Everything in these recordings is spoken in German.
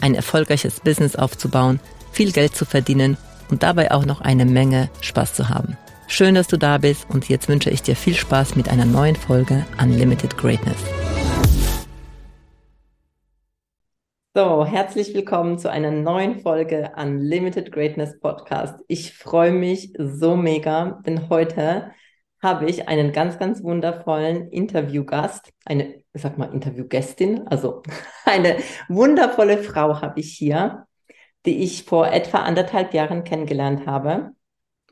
ein erfolgreiches Business aufzubauen, viel Geld zu verdienen und dabei auch noch eine Menge Spaß zu haben. Schön, dass du da bist und jetzt wünsche ich dir viel Spaß mit einer neuen Folge Unlimited Greatness. So, herzlich willkommen zu einer neuen Folge Unlimited Greatness Podcast. Ich freue mich so mega, denn heute habe ich einen ganz, ganz wundervollen Interviewgast, eine, ich sag mal, Interviewgästin, also eine wundervolle Frau habe ich hier, die ich vor etwa anderthalb Jahren kennengelernt habe.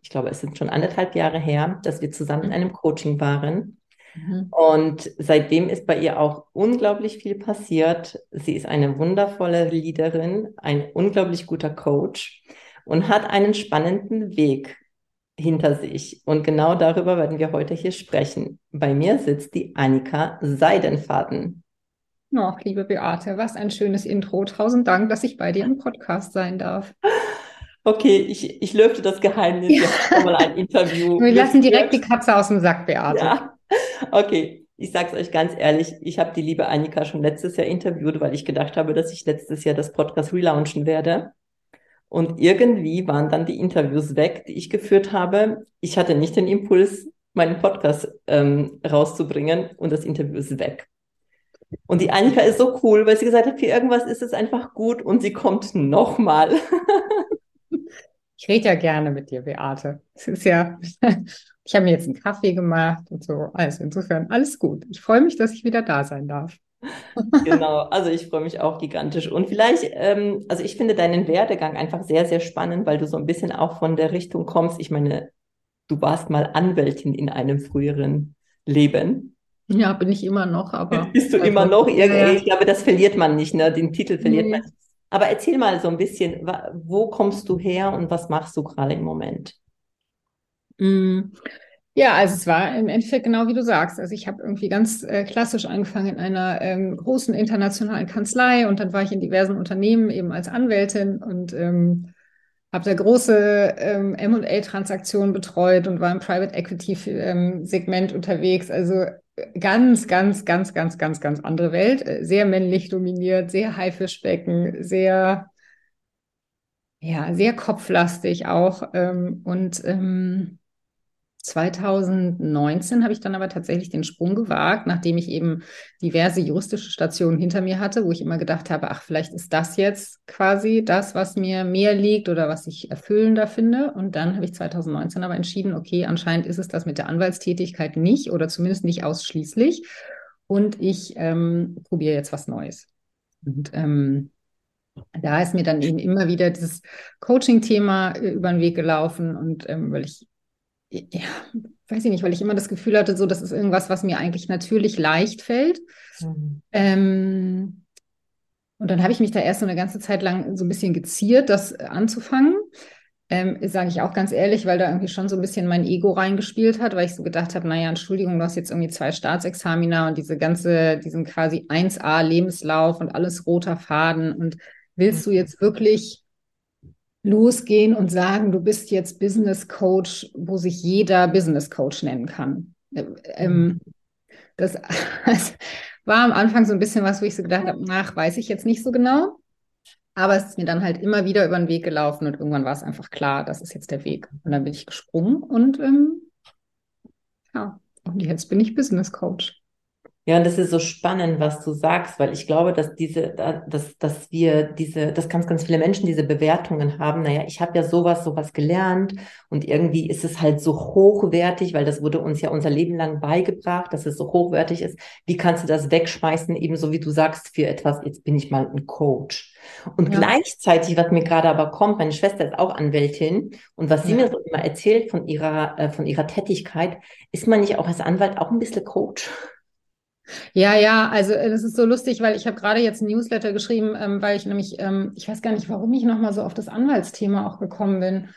Ich glaube, es sind schon anderthalb Jahre her, dass wir zusammen in einem Coaching waren. Mhm. Und seitdem ist bei ihr auch unglaublich viel passiert. Sie ist eine wundervolle Leaderin, ein unglaublich guter Coach und hat einen spannenden Weg hinter sich. Und genau darüber werden wir heute hier sprechen. Bei mir sitzt die Annika Seidenfaden. Ach, liebe Beate, was ein schönes Intro. Tausend Dank, dass ich bei dir im Podcast sein darf. Okay, ich, ich löfte das Geheimnis. Ja. Wir mal ein Interview. Wir lassen direkt die Katze aus dem Sack, Beate. Ja. Okay, ich sage es euch ganz ehrlich, ich habe die liebe Annika schon letztes Jahr interviewt, weil ich gedacht habe, dass ich letztes Jahr das Podcast relaunchen werde. Und irgendwie waren dann die Interviews weg, die ich geführt habe. Ich hatte nicht den Impuls, meinen Podcast ähm, rauszubringen und das Interview ist weg. Und die Annika ist so cool, weil sie gesagt hat, für irgendwas ist es einfach gut und sie kommt nochmal. ich rede ja gerne mit dir, Beate. Es ist ja, ich habe mir jetzt einen Kaffee gemacht und so. Also insofern alles gut. Ich freue mich, dass ich wieder da sein darf genau, also ich freue mich auch gigantisch. Und vielleicht, ähm, also ich finde deinen Werdegang einfach sehr, sehr spannend, weil du so ein bisschen auch von der Richtung kommst. Ich meine, du warst mal Anwältin in einem früheren Leben. Ja, bin ich immer noch, aber. Bist du also, immer noch? Irgendwie, ich glaube, das verliert man nicht, ne? Den Titel verliert nee. man nicht. Aber erzähl mal so ein bisschen, wo kommst du her und was machst du gerade im Moment? Mm. Ja, also es war im Endeffekt genau wie du sagst. Also ich habe irgendwie ganz äh, klassisch angefangen in einer ähm, großen internationalen Kanzlei und dann war ich in diversen Unternehmen eben als Anwältin und ähm, habe da große ähm, M&A-Transaktionen betreut und war im Private Equity-Segment ähm, unterwegs. Also äh, ganz, ganz, ganz, ganz, ganz, ganz andere Welt. Äh, sehr männlich dominiert, sehr Haifischbecken, sehr, ja, sehr kopflastig auch. Ähm, und ähm, 2019 habe ich dann aber tatsächlich den Sprung gewagt, nachdem ich eben diverse juristische Stationen hinter mir hatte, wo ich immer gedacht habe, ach, vielleicht ist das jetzt quasi das, was mir mehr liegt oder was ich erfüllender finde. Und dann habe ich 2019 aber entschieden, okay, anscheinend ist es das mit der Anwaltstätigkeit nicht oder zumindest nicht ausschließlich. Und ich ähm, probiere jetzt was Neues. Und ähm, da ist mir dann eben immer wieder dieses Coaching-Thema äh, über den Weg gelaufen und ähm, weil ich ja, weiß ich nicht, weil ich immer das Gefühl hatte, so, das ist irgendwas, was mir eigentlich natürlich leicht fällt. Mhm. Ähm, und dann habe ich mich da erst so eine ganze Zeit lang so ein bisschen geziert, das anzufangen. Ähm, Sage ich auch ganz ehrlich, weil da irgendwie schon so ein bisschen mein Ego reingespielt hat, weil ich so gedacht habe, naja, Entschuldigung, du hast jetzt irgendwie zwei Staatsexamina und diese ganze, diesen quasi 1a Lebenslauf und alles roter Faden und willst du jetzt wirklich losgehen und sagen, du bist jetzt Business Coach, wo sich jeder Business Coach nennen kann. Ähm, mhm. das, das, war am Anfang so ein bisschen was, wo ich so gedacht habe, ach, weiß ich jetzt nicht so genau. Aber es ist mir dann halt immer wieder über den Weg gelaufen und irgendwann war es einfach klar, das ist jetzt der Weg. Und dann bin ich gesprungen und ähm, ja, und jetzt bin ich Business Coach. Ja, und das ist so spannend, was du sagst, weil ich glaube, dass diese, dass, dass wir diese, dass ganz, ganz viele Menschen diese Bewertungen haben. Naja, ich habe ja sowas, sowas gelernt und irgendwie ist es halt so hochwertig, weil das wurde uns ja unser Leben lang beigebracht, dass es so hochwertig ist. Wie kannst du das wegschmeißen, ebenso wie du sagst, für etwas, jetzt bin ich mal ein Coach. Und ja. gleichzeitig, was mir gerade aber kommt, meine Schwester ist auch Anwältin und was sie mir so immer erzählt von ihrer, äh, von ihrer Tätigkeit, ist man nicht auch als Anwalt auch ein bisschen Coach? Ja, ja, also äh, das ist so lustig, weil ich habe gerade jetzt ein Newsletter geschrieben, ähm, weil ich nämlich, ähm, ich weiß gar nicht, warum ich nochmal so auf das Anwaltsthema auch gekommen bin.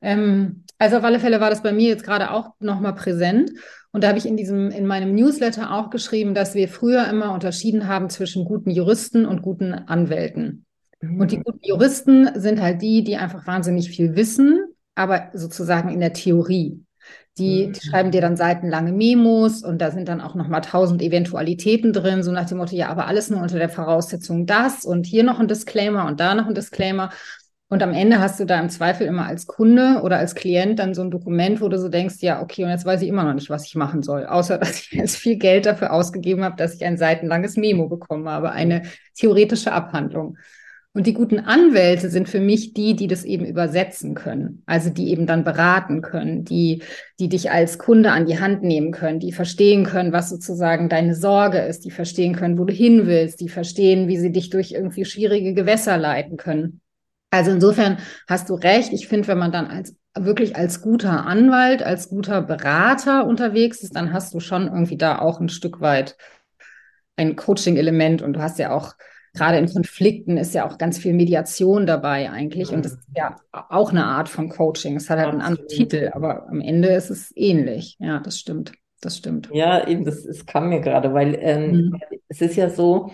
Ähm, also auf alle Fälle war das bei mir jetzt gerade auch nochmal präsent. Und da habe ich in diesem, in meinem Newsletter auch geschrieben, dass wir früher immer unterschieden haben zwischen guten Juristen und guten Anwälten. Mhm. Und die guten Juristen sind halt die, die einfach wahnsinnig viel wissen, aber sozusagen in der Theorie. Die, mhm. die, schreiben dir dann seitenlange Memos und da sind dann auch nochmal tausend Eventualitäten drin, so nach dem Motto, ja, aber alles nur unter der Voraussetzung das und hier noch ein Disclaimer und da noch ein Disclaimer. Und am Ende hast du da im Zweifel immer als Kunde oder als Klient dann so ein Dokument, wo du so denkst, ja, okay, und jetzt weiß ich immer noch nicht, was ich machen soll, außer dass ich jetzt viel Geld dafür ausgegeben habe, dass ich ein seitenlanges Memo bekommen habe, eine theoretische Abhandlung. Und die guten Anwälte sind für mich die, die das eben übersetzen können. Also die eben dann beraten können, die, die dich als Kunde an die Hand nehmen können, die verstehen können, was sozusagen deine Sorge ist, die verstehen können, wo du hin willst, die verstehen, wie sie dich durch irgendwie schwierige Gewässer leiten können. Also insofern hast du recht. Ich finde, wenn man dann als wirklich als guter Anwalt, als guter Berater unterwegs ist, dann hast du schon irgendwie da auch ein Stück weit ein Coaching-Element und du hast ja auch gerade in Konflikten ist ja auch ganz viel Mediation dabei eigentlich. Und das ist ja auch eine Art von Coaching. Es hat halt einen anderen Titel, aber am Ende ist es ähnlich. Ja, das stimmt. Das stimmt. Ja, eben, das, das kam mir gerade, weil ähm, mhm. es ist ja so,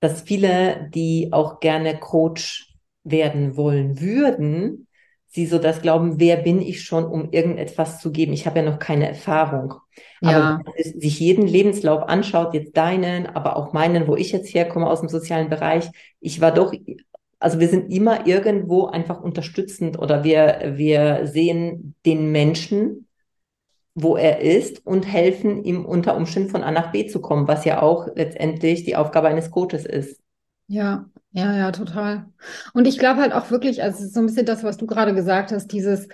dass viele, die auch gerne Coach werden wollen würden, sie so das glauben, wer bin ich schon, um irgendetwas zu geben? Ich habe ja noch keine Erfahrung. Ja. Aber wenn man sich jeden Lebenslauf anschaut, jetzt deinen, aber auch meinen, wo ich jetzt herkomme aus dem sozialen Bereich, ich war doch, also wir sind immer irgendwo einfach unterstützend oder wir, wir sehen den Menschen, wo er ist und helfen ihm unter Umständen von A nach B zu kommen, was ja auch letztendlich die Aufgabe eines Coaches ist. Ja, ja, ja, total. Und ich glaube halt auch wirklich, also so ein bisschen das, was du gerade gesagt hast, dieses,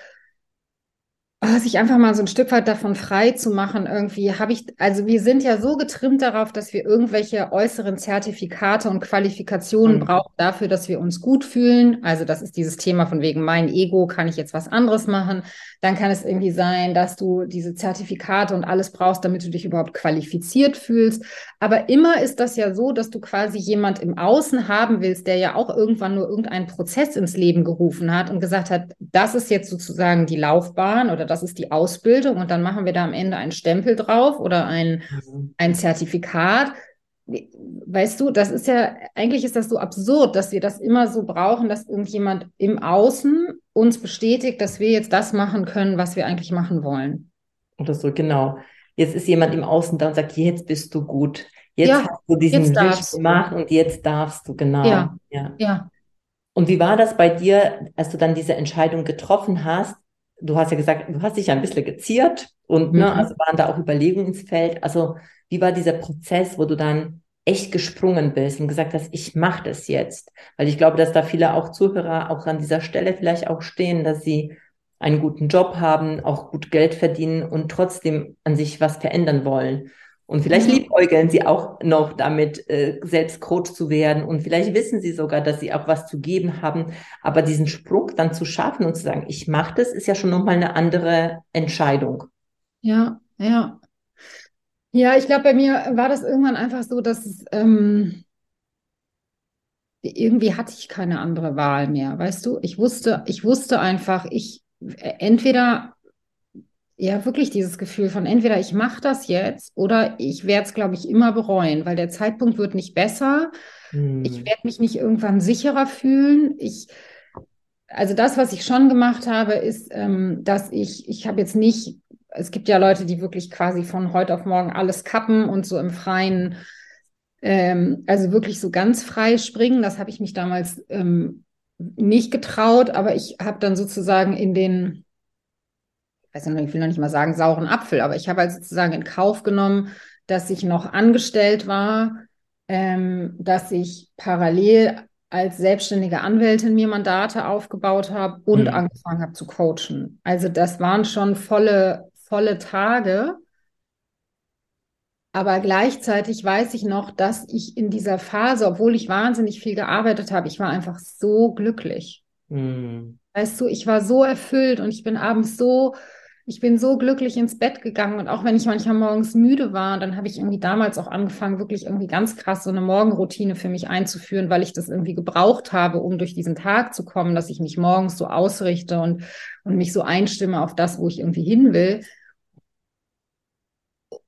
oh, sich einfach mal so ein Stück weit davon frei zu machen, irgendwie habe ich, also wir sind ja so getrimmt darauf, dass wir irgendwelche äußeren Zertifikate und Qualifikationen mhm. brauchen dafür, dass wir uns gut fühlen. Also das ist dieses Thema von wegen mein Ego, kann ich jetzt was anderes machen? Dann kann es irgendwie sein, dass du diese Zertifikate und alles brauchst, damit du dich überhaupt qualifiziert fühlst. Aber immer ist das ja so, dass du quasi jemand im Außen haben willst, der ja auch irgendwann nur irgendeinen Prozess ins Leben gerufen hat und gesagt hat, das ist jetzt sozusagen die Laufbahn oder das ist die Ausbildung und dann machen wir da am Ende einen Stempel drauf oder ein, mhm. ein Zertifikat weißt du, das ist ja, eigentlich ist das so absurd, dass wir das immer so brauchen, dass irgendjemand im Außen uns bestätigt, dass wir jetzt das machen können, was wir eigentlich machen wollen. Oder so, genau. Jetzt ist jemand im Außen da und sagt, jetzt bist du gut. Jetzt ja, hast du diesen Wisch gemacht und jetzt darfst du, genau. Ja, ja. ja. Und wie war das bei dir, als du dann diese Entscheidung getroffen hast? Du hast ja gesagt, du hast dich ja ein bisschen geziert und ne, mhm. ne, also waren da auch Überlegungen ins Feld. Also wie war dieser Prozess, wo du dann echt gesprungen bist und gesagt hast, ich mache das jetzt? Weil ich glaube, dass da viele auch Zuhörer auch an dieser Stelle vielleicht auch stehen, dass sie einen guten Job haben, auch gut Geld verdienen und trotzdem an sich was verändern wollen. Und vielleicht mhm. liebäugeln sie auch noch damit, äh, selbst Coach zu werden. Und vielleicht wissen sie sogar, dass sie auch was zu geben haben. Aber diesen Sprung dann zu schaffen und zu sagen, ich mache das, ist ja schon nochmal eine andere Entscheidung. Ja, ja. Ja, ich glaube, bei mir war das irgendwann einfach so, dass es, ähm, irgendwie hatte ich keine andere Wahl mehr, weißt du? Ich wusste, ich wusste einfach, ich äh, entweder ja wirklich dieses Gefühl von entweder ich mache das jetzt oder ich werde es, glaube ich, immer bereuen, weil der Zeitpunkt wird nicht besser. Hm. Ich werde mich nicht irgendwann sicherer fühlen. Ich also das, was ich schon gemacht habe, ist, ähm, dass ich, ich habe jetzt nicht es gibt ja Leute, die wirklich quasi von heute auf morgen alles kappen und so im Freien, ähm, also wirklich so ganz frei springen. Das habe ich mich damals ähm, nicht getraut, aber ich habe dann sozusagen in den, ich weiß nicht, ich will noch nicht mal sagen sauren Apfel, aber ich habe halt sozusagen in Kauf genommen, dass ich noch angestellt war, ähm, dass ich parallel als selbstständige Anwältin mir Mandate aufgebaut habe und mhm. angefangen habe zu coachen. Also das waren schon volle volle Tage. Aber gleichzeitig weiß ich noch, dass ich in dieser Phase, obwohl ich wahnsinnig viel gearbeitet habe, ich war einfach so glücklich. Mhm. Weißt du, ich war so erfüllt und ich bin abends so ich bin so glücklich ins Bett gegangen und auch wenn ich manchmal morgens müde war, dann habe ich irgendwie damals auch angefangen, wirklich irgendwie ganz krass so eine Morgenroutine für mich einzuführen, weil ich das irgendwie gebraucht habe, um durch diesen Tag zu kommen, dass ich mich morgens so ausrichte und, und mich so einstimme auf das, wo ich irgendwie hin will.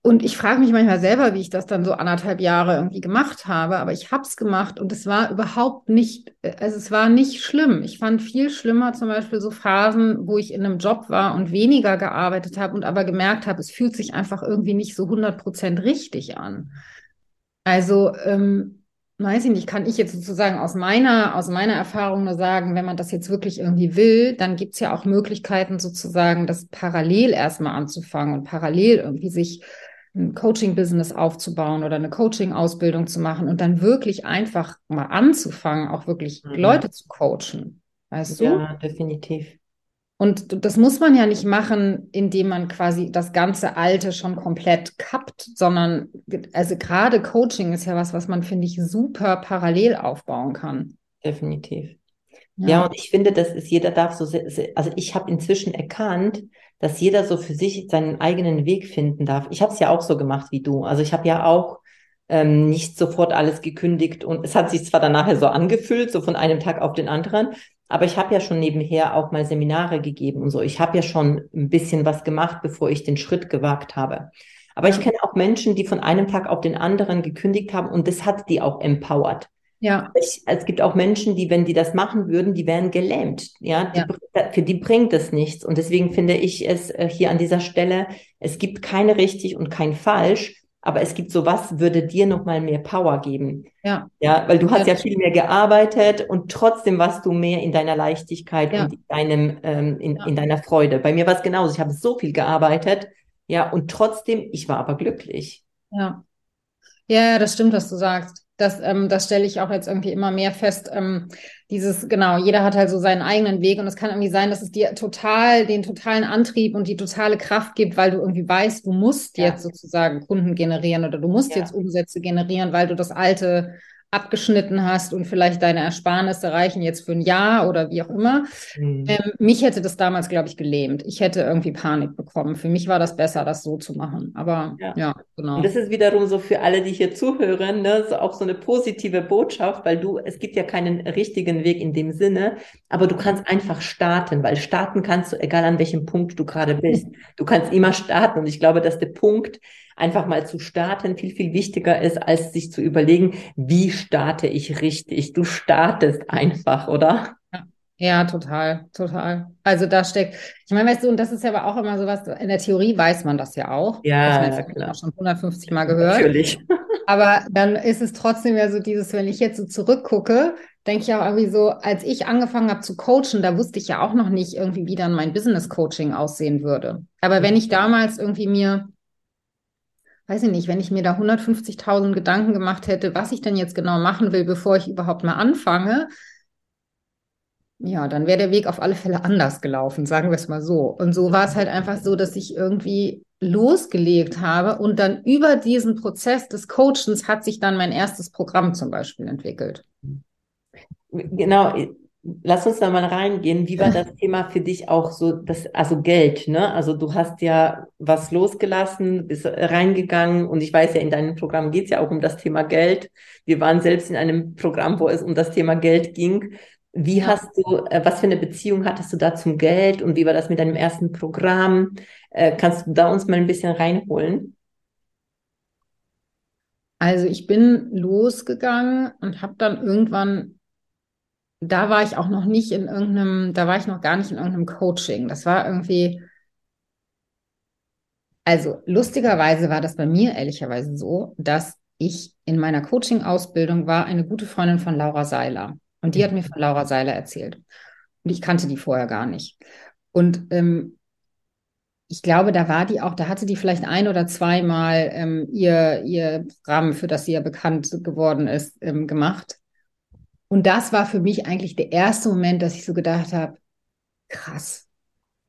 Und ich frage mich manchmal selber, wie ich das dann so anderthalb Jahre irgendwie gemacht habe, aber ich habe es gemacht und es war überhaupt nicht, also es war nicht schlimm. Ich fand viel schlimmer zum Beispiel so Phasen, wo ich in einem Job war und weniger gearbeitet habe und aber gemerkt habe, es fühlt sich einfach irgendwie nicht so 100 Prozent richtig an. Also, ähm, weiß ich nicht, kann ich jetzt sozusagen aus meiner, aus meiner Erfahrung nur sagen, wenn man das jetzt wirklich irgendwie will, dann gibt es ja auch Möglichkeiten sozusagen, das parallel erstmal anzufangen und parallel irgendwie sich ein Coaching-Business aufzubauen oder eine Coaching-Ausbildung zu machen und dann wirklich einfach mal anzufangen, auch wirklich mhm. Leute zu coachen. Weißt du? Ja, definitiv. Und das muss man ja nicht machen, indem man quasi das ganze Alte schon komplett kappt, sondern also gerade Coaching ist ja was, was man, finde ich, super parallel aufbauen kann. Definitiv. Ja, ja und ich finde, das ist, jeder darf so, also ich habe inzwischen erkannt, dass jeder so für sich seinen eigenen Weg finden darf. Ich habe es ja auch so gemacht wie du. Also ich habe ja auch ähm, nicht sofort alles gekündigt und es hat sich zwar dann nachher so angefühlt, so von einem Tag auf den anderen, aber ich habe ja schon nebenher auch mal Seminare gegeben und so. Ich habe ja schon ein bisschen was gemacht, bevor ich den Schritt gewagt habe. Aber ich kenne auch Menschen, die von einem Tag auf den anderen gekündigt haben und das hat die auch empowered. Ja. Ich, es gibt auch Menschen, die, wenn die das machen würden, die wären gelähmt. Ja, die, ja. für die bringt es nichts. Und deswegen finde ich es äh, hier an dieser Stelle, es gibt keine richtig und kein falsch, aber es gibt so was, würde dir nochmal mehr Power geben. Ja. Ja, weil du hast ja, ja viel mehr gearbeitet und trotzdem warst du mehr in deiner Leichtigkeit ja. und in deinem, ähm, in, in deiner Freude. Bei mir war es genauso. Ich habe so viel gearbeitet. Ja, und trotzdem, ich war aber glücklich. Ja. Ja, das stimmt, was du sagst. Das, ähm, das stelle ich auch jetzt irgendwie immer mehr fest. Ähm, dieses, genau, jeder hat halt so seinen eigenen Weg und es kann irgendwie sein, dass es dir total den totalen Antrieb und die totale Kraft gibt, weil du irgendwie weißt, du musst ja. jetzt sozusagen Kunden generieren oder du musst ja. jetzt Umsätze generieren, weil du das alte abgeschnitten hast und vielleicht deine Ersparnisse reichen jetzt für ein Jahr oder wie auch immer. Mhm. Ähm, mich hätte das damals, glaube ich, gelähmt. Ich hätte irgendwie Panik bekommen. Für mich war das besser, das so zu machen. Aber ja, ja genau. Und das ist wiederum so für alle, die hier zuhören, ne, so auch so eine positive Botschaft, weil du, es gibt ja keinen richtigen Weg in dem Sinne, aber du kannst einfach starten, weil starten kannst du, egal an welchem Punkt du gerade bist. Du kannst immer starten. Und ich glaube, dass der Punkt, einfach mal zu starten viel, viel wichtiger ist, als sich zu überlegen, wie starte ich richtig. Du startest einfach, oder? Ja. total, total. Also da steckt, ich meine, weißt du, und das ist ja aber auch immer so was, in der Theorie weiß man das ja auch. Ja, das ja klar. Auch schon 150 Mal gehört. Natürlich. Aber dann ist es trotzdem ja so dieses, wenn ich jetzt so zurückgucke, denke ich auch irgendwie so, als ich angefangen habe zu coachen, da wusste ich ja auch noch nicht irgendwie, wie dann mein Business Coaching aussehen würde. Aber wenn ich damals irgendwie mir weiß ich nicht, wenn ich mir da 150.000 Gedanken gemacht hätte, was ich denn jetzt genau machen will, bevor ich überhaupt mal anfange, ja, dann wäre der Weg auf alle Fälle anders gelaufen, sagen wir es mal so. Und so war es halt einfach so, dass ich irgendwie losgelegt habe und dann über diesen Prozess des Coachens hat sich dann mein erstes Programm zum Beispiel entwickelt. Genau, Lass uns da mal reingehen. Wie war das Thema für dich auch so, das, also Geld, ne? Also du hast ja was losgelassen, bist reingegangen und ich weiß ja, in deinem Programm geht es ja auch um das Thema Geld. Wir waren selbst in einem Programm, wo es um das Thema Geld ging. Wie hast du, äh, was für eine Beziehung hattest du da zum Geld und wie war das mit deinem ersten Programm? Äh, kannst du da uns mal ein bisschen reinholen? Also ich bin losgegangen und habe dann irgendwann da war ich auch noch nicht in irgendeinem, da war ich noch gar nicht in irgendeinem Coaching. Das war irgendwie, also lustigerweise war das bei mir ehrlicherweise so, dass ich in meiner Coaching-Ausbildung war eine gute Freundin von Laura Seiler. Und die hat mir von Laura Seiler erzählt. Und ich kannte die vorher gar nicht. Und ähm, ich glaube, da war die auch, da hatte die vielleicht ein oder zweimal ähm, ihr, ihr Programm, für das sie ja bekannt geworden ist, ähm, gemacht. Und das war für mich eigentlich der erste Moment, dass ich so gedacht habe, krass,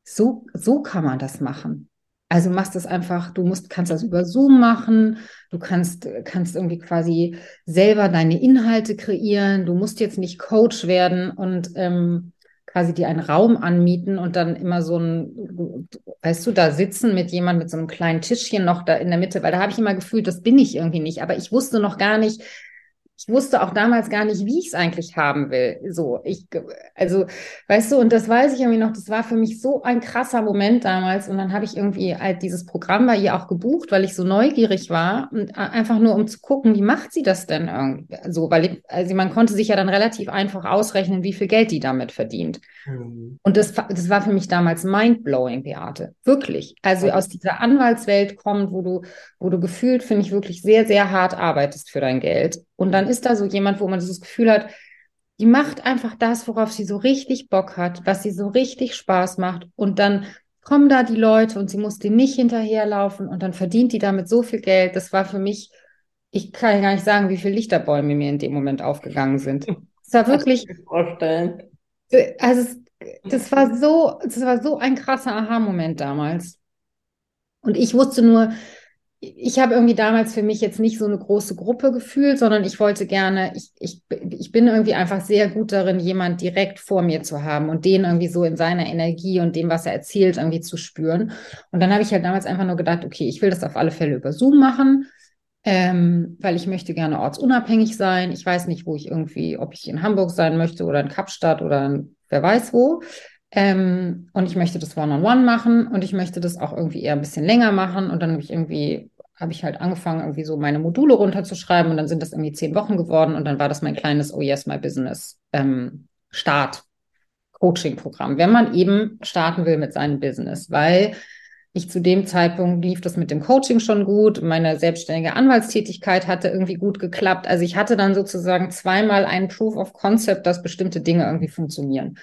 so, so kann man das machen. Also machst das einfach, du musst, kannst das über Zoom machen, du kannst, kannst irgendwie quasi selber deine Inhalte kreieren, du musst jetzt nicht Coach werden und ähm, quasi die einen Raum anmieten und dann immer so ein, weißt du, da sitzen mit jemand mit so einem kleinen Tischchen noch da in der Mitte, weil da habe ich immer gefühlt, das bin ich irgendwie nicht. Aber ich wusste noch gar nicht, ich wusste auch damals gar nicht, wie ich es eigentlich haben will. So, ich, also, weißt du, und das weiß ich irgendwie noch, das war für mich so ein krasser Moment damals. Und dann habe ich irgendwie halt dieses Programm bei ihr auch gebucht, weil ich so neugierig war und einfach nur um zu gucken, wie macht sie das denn irgendwie? So, weil ich, also man konnte sich ja dann relativ einfach ausrechnen, wie viel Geld die damit verdient. Mhm. Und das, das war für mich damals mindblowing, Beate. Wirklich. Also aus dieser Anwaltswelt kommt, wo du, wo du gefühlt, finde ich, wirklich sehr, sehr hart arbeitest für dein Geld und dann ist da so jemand, wo man dieses Gefühl hat, die macht einfach das, worauf sie so richtig Bock hat, was sie so richtig Spaß macht. Und dann kommen da die Leute und sie muss denen nicht hinterherlaufen und dann verdient die damit so viel Geld. Das war für mich, ich kann gar nicht sagen, wie viele Lichterbäume mir in dem Moment aufgegangen sind. Es war wirklich. vorstellen. Also, das war so, das war so ein krasser Aha-Moment damals. Und ich wusste nur, ich habe irgendwie damals für mich jetzt nicht so eine große Gruppe gefühlt, sondern ich wollte gerne, ich, ich, ich bin irgendwie einfach sehr gut darin, jemand direkt vor mir zu haben und den irgendwie so in seiner Energie und dem, was er erzählt, irgendwie zu spüren. Und dann habe ich halt damals einfach nur gedacht, okay, ich will das auf alle Fälle über Zoom machen, ähm, weil ich möchte gerne ortsunabhängig sein. Ich weiß nicht, wo ich irgendwie, ob ich in Hamburg sein möchte oder in Kapstadt oder in, wer weiß wo. Ähm, und ich möchte das One-on-One -on -one machen und ich möchte das auch irgendwie eher ein bisschen länger machen. Und dann habe ich irgendwie, habe ich halt angefangen, irgendwie so meine Module runterzuschreiben und dann sind das irgendwie zehn Wochen geworden und dann war das mein kleines Oh Yes, My Business ähm, Start. Coaching-Programm, wenn man eben starten will mit seinem Business, weil ich zu dem Zeitpunkt lief das mit dem Coaching schon gut, meine selbstständige Anwaltstätigkeit hatte irgendwie gut geklappt. Also ich hatte dann sozusagen zweimal einen Proof of Concept, dass bestimmte Dinge irgendwie funktionieren.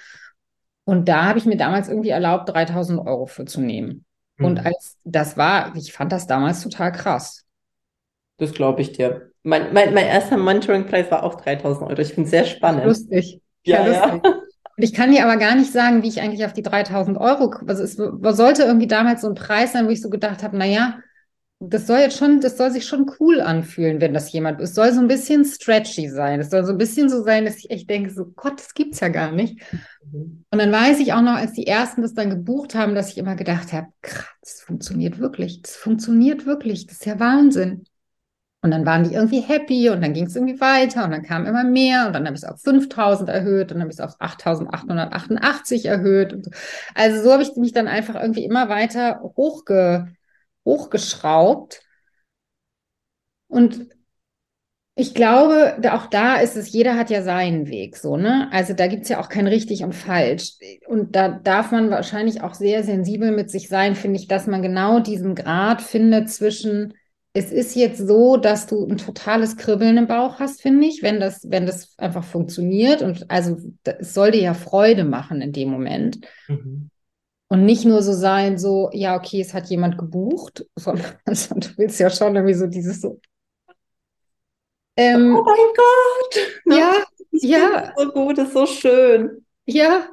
Und da habe ich mir damals irgendwie erlaubt, 3000 Euro für zu nehmen. Mhm. Und als das war, ich fand das damals total krass. Das glaube ich dir. Mein, mein, mein erster Mentoring-Preis war auch 3000 Euro. Ich finde es sehr spannend. Lustig. Ja, ja. Lustig. Und ich kann dir aber gar nicht sagen, wie ich eigentlich auf die 3000 Euro, also es sollte irgendwie damals so ein Preis sein, wo ich so gedacht habe, na ja, das soll jetzt schon, das soll sich schon cool anfühlen, wenn das jemand, es soll so ein bisschen stretchy sein. Es soll so ein bisschen so sein, dass ich echt denke, so Gott, das gibt's ja gar nicht. Mhm. Und dann weiß ich auch noch, als die ersten das dann gebucht haben, dass ich immer gedacht habe, krass, das funktioniert wirklich, das funktioniert wirklich, das ist ja Wahnsinn. Und dann waren die irgendwie happy und dann ging es irgendwie weiter und dann kam immer mehr und dann habe ich es auf 5000 erhöht und dann habe ich es auf 8888 erhöht. So. Also so habe ich mich dann einfach irgendwie immer weiter hochge hochgeschraubt. Und ich glaube, auch da ist es, jeder hat ja seinen Weg, so, ne? Also da gibt es ja auch kein richtig und falsch. Und da darf man wahrscheinlich auch sehr sensibel mit sich sein, finde ich, dass man genau diesen Grad findet zwischen, es ist jetzt so, dass du ein totales Kribbeln im Bauch hast, finde ich, wenn das, wenn das einfach funktioniert. Und also es soll dir ja Freude machen in dem Moment. Mhm. Und nicht nur so sein, so, ja, okay, es hat jemand gebucht, sondern also, du willst ja schon irgendwie so dieses so. Ähm, oh mein Gott! Ja, ja. So gut, ist so schön. Ja.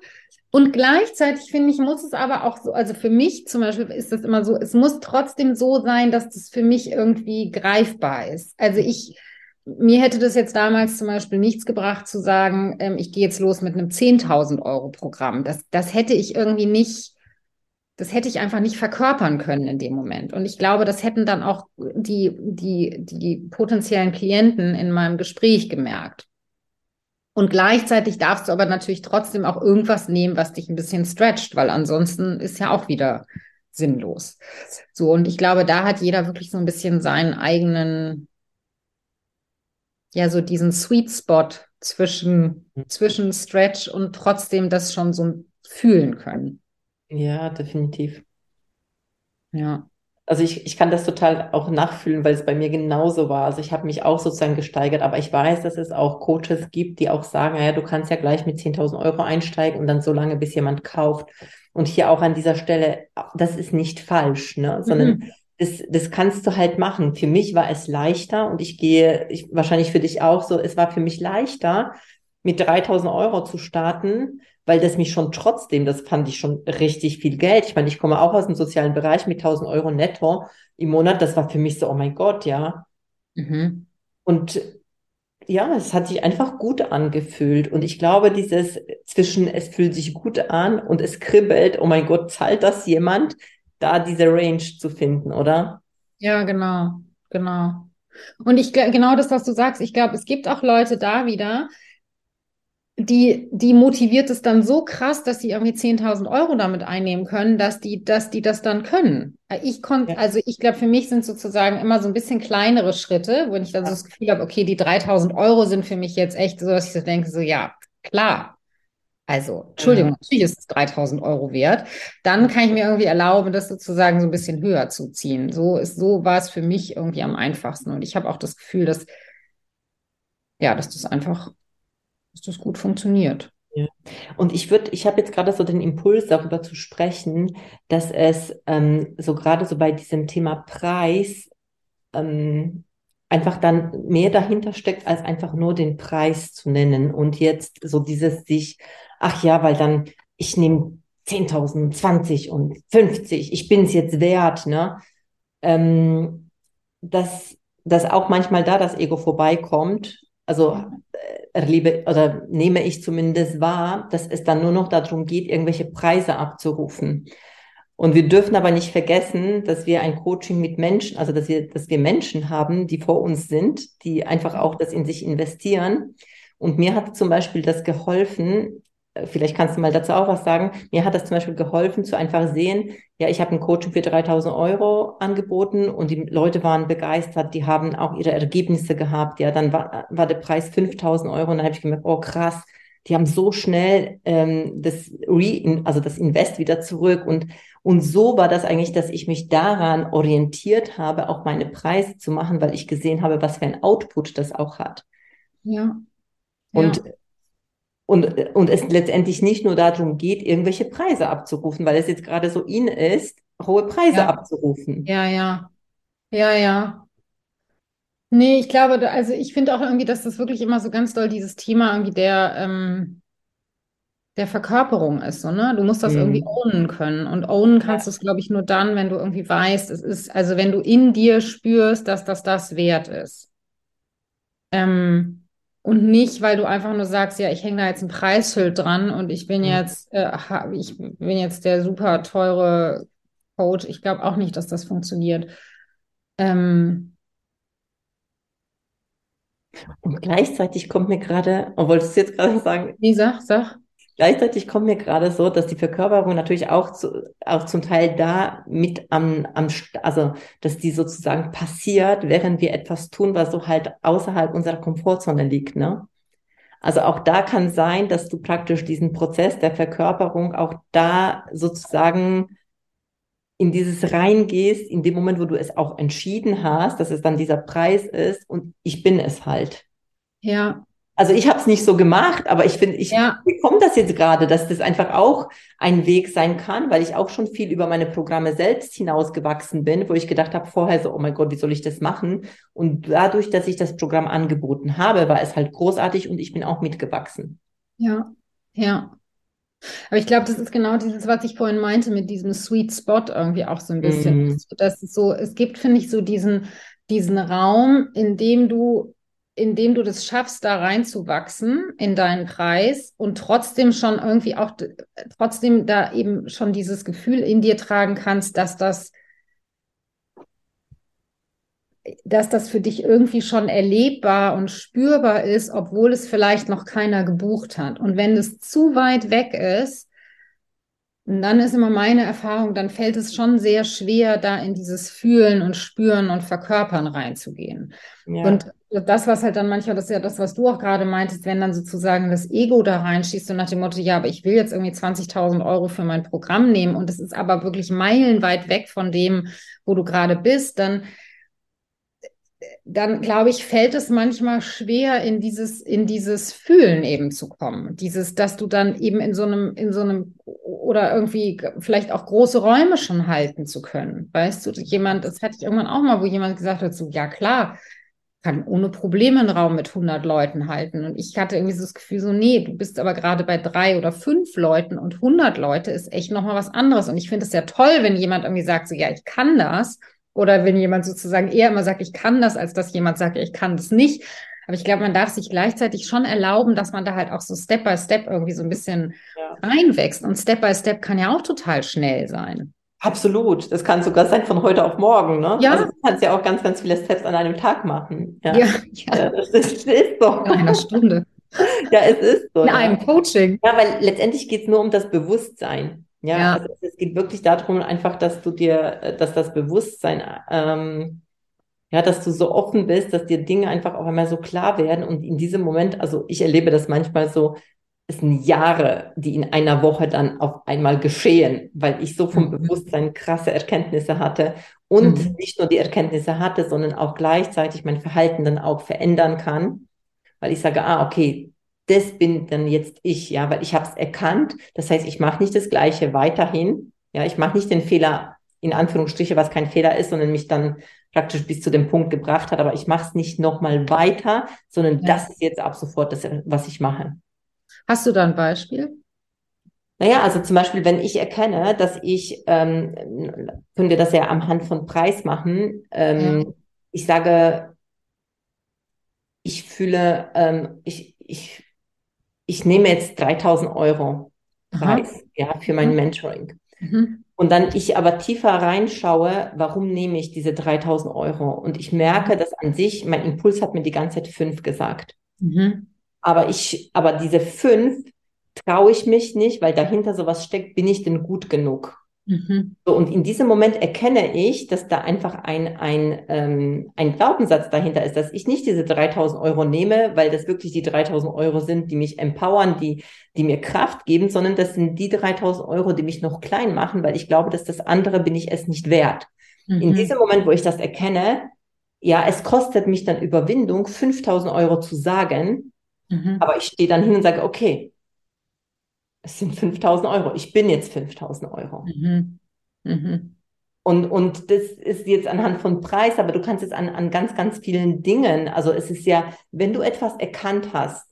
Und gleichzeitig finde ich, muss es aber auch so, also für mich zum Beispiel ist das immer so, es muss trotzdem so sein, dass das für mich irgendwie greifbar ist. Also ich, mir hätte das jetzt damals zum Beispiel nichts gebracht zu sagen, ähm, ich gehe jetzt los mit einem 10.000 Euro Programm. Das, das hätte ich irgendwie nicht, das hätte ich einfach nicht verkörpern können in dem Moment. Und ich glaube, das hätten dann auch die, die, die potenziellen Klienten in meinem Gespräch gemerkt. Und gleichzeitig darfst du aber natürlich trotzdem auch irgendwas nehmen, was dich ein bisschen stretcht, weil ansonsten ist ja auch wieder sinnlos. So, und ich glaube, da hat jeder wirklich so ein bisschen seinen eigenen, ja, so diesen Sweet Spot zwischen, mhm. zwischen Stretch und trotzdem das schon so fühlen können. Ja, definitiv. Ja. Also ich, ich kann das total auch nachfühlen, weil es bei mir genauso war. Also ich habe mich auch sozusagen gesteigert, aber ich weiß, dass es auch Coaches gibt, die auch sagen, ja, du kannst ja gleich mit 10.000 Euro einsteigen und dann so lange, bis jemand kauft. Und hier auch an dieser Stelle, das ist nicht falsch, ne? sondern mhm. das, das kannst du halt machen. Für mich war es leichter und ich gehe, ich, wahrscheinlich für dich auch so, es war für mich leichter, mit 3.000 Euro zu starten, weil das mich schon trotzdem, das fand ich schon richtig viel Geld. Ich meine, ich komme auch aus dem sozialen Bereich mit 1000 Euro netto im Monat. Das war für mich so, oh mein Gott, ja. Mhm. Und ja, es hat sich einfach gut angefühlt. Und ich glaube, dieses zwischen es fühlt sich gut an und es kribbelt, oh mein Gott, zahlt das jemand, da diese Range zu finden, oder? Ja, genau, genau. Und ich genau das, was du sagst, ich glaube, es gibt auch Leute da wieder, die, die motiviert es dann so krass, dass sie irgendwie 10.000 Euro damit einnehmen können, dass die, dass die das dann können. Ich konnte, ja. also ich glaube, für mich sind sozusagen immer so ein bisschen kleinere Schritte, wo ich dann so das Gefühl habe, okay, die 3.000 Euro sind für mich jetzt echt so, dass ich so denke, so ja, klar. Also, Entschuldigung, ja. natürlich ist es 3000 Euro wert. Dann kann ich mir irgendwie erlauben, das sozusagen so ein bisschen höher zu ziehen. So ist, so war es für mich irgendwie am einfachsten. Und ich habe auch das Gefühl, dass, ja, dass das einfach dass das gut funktioniert. Ja. Und ich würde, ich habe jetzt gerade so den Impuls, darüber zu sprechen, dass es ähm, so gerade so bei diesem Thema Preis ähm, einfach dann mehr dahinter steckt, als einfach nur den Preis zu nennen. Und jetzt so dieses sich, ach ja, weil dann ich nehme 10.000, 20 und 50, ich bin es jetzt wert, ne? Ähm, dass, dass auch manchmal da das Ego vorbeikommt. Also erlebe oder nehme ich zumindest wahr, dass es dann nur noch darum geht, irgendwelche Preise abzurufen. Und wir dürfen aber nicht vergessen, dass wir ein Coaching mit Menschen, also dass wir, dass wir Menschen haben, die vor uns sind, die einfach auch das in sich investieren. Und mir hat zum Beispiel das geholfen, äh, vielleicht kannst du mal dazu auch was sagen. Mir hat das zum Beispiel geholfen, zu einfach sehen, ja, ich habe ein Coaching für 3000 Euro angeboten und die Leute waren begeistert, die haben auch ihre Ergebnisse gehabt. Ja, dann war, war der Preis 5000 Euro und dann habe ich gemerkt, oh krass, die haben so schnell ähm, das Re, also das Invest wieder zurück und und so war das eigentlich, dass ich mich daran orientiert habe, auch meine Preise zu machen, weil ich gesehen habe, was für ein Output das auch hat. Ja. Und ja und, und es letztendlich nicht nur darum geht, irgendwelche Preise abzurufen, weil es jetzt gerade so in ist, hohe Preise ja. abzurufen. Ja, ja. Ja, ja. Nee, ich glaube, also ich finde auch irgendwie, dass das wirklich immer so ganz doll dieses Thema irgendwie der, ähm, der Verkörperung ist, so, ne? Du musst das mhm. irgendwie ownen können. Und ownen kannst du es, glaube ich, nur dann, wenn du irgendwie weißt, es ist, also wenn du in dir spürst, dass das das wert ist. Ähm, und nicht, weil du einfach nur sagst, ja, ich hänge da jetzt ein Preisschild dran und ich bin jetzt, äh, ich bin jetzt der super teure Coach. Ich glaube auch nicht, dass das funktioniert. Ähm, und gleichzeitig kommt mir gerade, oh, wolltest du jetzt gerade sagen? Nee, sag, sag. Gleichzeitig kommt mir gerade so, dass die Verkörperung natürlich auch, zu, auch zum Teil da mit am, am, also, dass die sozusagen passiert, während wir etwas tun, was so halt außerhalb unserer Komfortzone liegt, ne? Also auch da kann sein, dass du praktisch diesen Prozess der Verkörperung auch da sozusagen in dieses reingehst, in dem Moment, wo du es auch entschieden hast, dass es dann dieser Preis ist und ich bin es halt. Ja, also ich habe es nicht so gemacht, aber ich finde, ich ja. bekomme das jetzt gerade, dass das einfach auch ein Weg sein kann, weil ich auch schon viel über meine Programme selbst hinausgewachsen bin, wo ich gedacht habe vorher so, oh mein Gott, wie soll ich das machen? Und dadurch, dass ich das Programm angeboten habe, war es halt großartig und ich bin auch mitgewachsen. Ja, ja. Aber ich glaube, das ist genau dieses, was ich vorhin meinte, mit diesem Sweet Spot irgendwie auch so ein bisschen. Mhm. Das ist so, es gibt, finde ich, so diesen, diesen Raum, in dem du indem du das schaffst, da reinzuwachsen in deinen Kreis und trotzdem schon irgendwie auch, trotzdem da eben schon dieses Gefühl in dir tragen kannst, dass das, dass das für dich irgendwie schon erlebbar und spürbar ist, obwohl es vielleicht noch keiner gebucht hat. Und wenn es zu weit weg ist, dann ist immer meine Erfahrung, dann fällt es schon sehr schwer, da in dieses Fühlen und Spüren und Verkörpern reinzugehen. Ja. Und das, was halt dann manchmal, das ist ja das, was du auch gerade meintest, wenn dann sozusagen das Ego da reinschießt und nach dem Motto, ja, aber ich will jetzt irgendwie 20.000 Euro für mein Programm nehmen und es ist aber wirklich meilenweit weg von dem, wo du gerade bist, dann dann glaube ich, fällt es manchmal schwer, in dieses, in dieses Fühlen eben zu kommen. Dieses, dass du dann eben in so einem, in so einem oder irgendwie vielleicht auch große Räume schon halten zu können. Weißt du, jemand, das hatte ich irgendwann auch mal, wo jemand gesagt hat, so, ja klar, kann ohne Probleme einen Raum mit 100 Leuten halten. Und ich hatte irgendwie so das Gefühl, so, nee, du bist aber gerade bei drei oder fünf Leuten und 100 Leute ist echt nochmal was anderes. Und ich finde es ja toll, wenn jemand irgendwie sagt, so, ja, ich kann das. Oder wenn jemand sozusagen eher immer sagt, ich kann das, als dass jemand sagt, ich kann das nicht. Aber ich glaube, man darf sich gleichzeitig schon erlauben, dass man da halt auch so Step by Step irgendwie so ein bisschen ja. reinwächst. Und Step by Step kann ja auch total schnell sein. Absolut. Das kann sogar sein von heute auf morgen. Ne? Ja. Also du kannst ja auch ganz, ganz viele Steps an einem Tag machen. Ja, ja, ja. das, ist, ist so. In einer Stunde. ja, es ist so. In einem Coaching. Ja, weil letztendlich geht es nur um das Bewusstsein. Ja, ja. Also es geht wirklich darum, einfach, dass du dir, dass das Bewusstsein, ähm, ja, dass du so offen bist, dass dir Dinge einfach auch einmal so klar werden. Und in diesem Moment, also ich erlebe das manchmal so, es sind Jahre, die in einer Woche dann auf einmal geschehen, weil ich so vom mhm. Bewusstsein krasse Erkenntnisse hatte und mhm. nicht nur die Erkenntnisse hatte, sondern auch gleichzeitig mein Verhalten dann auch verändern kann, weil ich sage, ah, okay, das bin dann jetzt ich, ja, weil ich habe es erkannt. Das heißt, ich mache nicht das Gleiche weiterhin, ja, ich mache nicht den Fehler in Anführungsstriche, was kein Fehler ist, sondern mich dann praktisch bis zu dem Punkt gebracht hat, aber ich mache es nicht nochmal weiter, sondern ja. das ist jetzt ab sofort das, was ich mache. Hast du da ein Beispiel? Naja, also zum Beispiel, wenn ich erkenne, dass ich, ähm, können wir das ja am Hand von Preis machen, ähm, ja. ich sage, ich fühle, ähm, ich, ich, ich nehme jetzt 3000 Euro Preis, Aha. ja, für mein mhm. Mentoring. Mhm. Und dann ich aber tiefer reinschaue, warum nehme ich diese 3000 Euro? Und ich merke, mhm. dass an sich, mein Impuls hat mir die ganze Zeit fünf gesagt. Mhm. Aber ich, aber diese fünf traue ich mich nicht, weil dahinter sowas steckt, bin ich denn gut genug? Mhm. So, und in diesem Moment erkenne ich, dass da einfach ein, ein, ähm, ein Glaubenssatz dahinter ist, dass ich nicht diese 3000 Euro nehme, weil das wirklich die 3000 Euro sind, die mich empowern, die, die mir Kraft geben, sondern das sind die 3000 Euro, die mich noch klein machen, weil ich glaube, dass das andere bin ich es nicht wert. Mhm. In diesem Moment, wo ich das erkenne, ja, es kostet mich dann Überwindung, 5000 Euro zu sagen, Mhm. Aber ich stehe dann hin und sage, okay, es sind 5000 Euro. Ich bin jetzt 5000 Euro. Mhm. Mhm. Und, und das ist jetzt anhand von Preis, aber du kannst es an, an ganz, ganz vielen Dingen. Also es ist ja, wenn du etwas erkannt hast,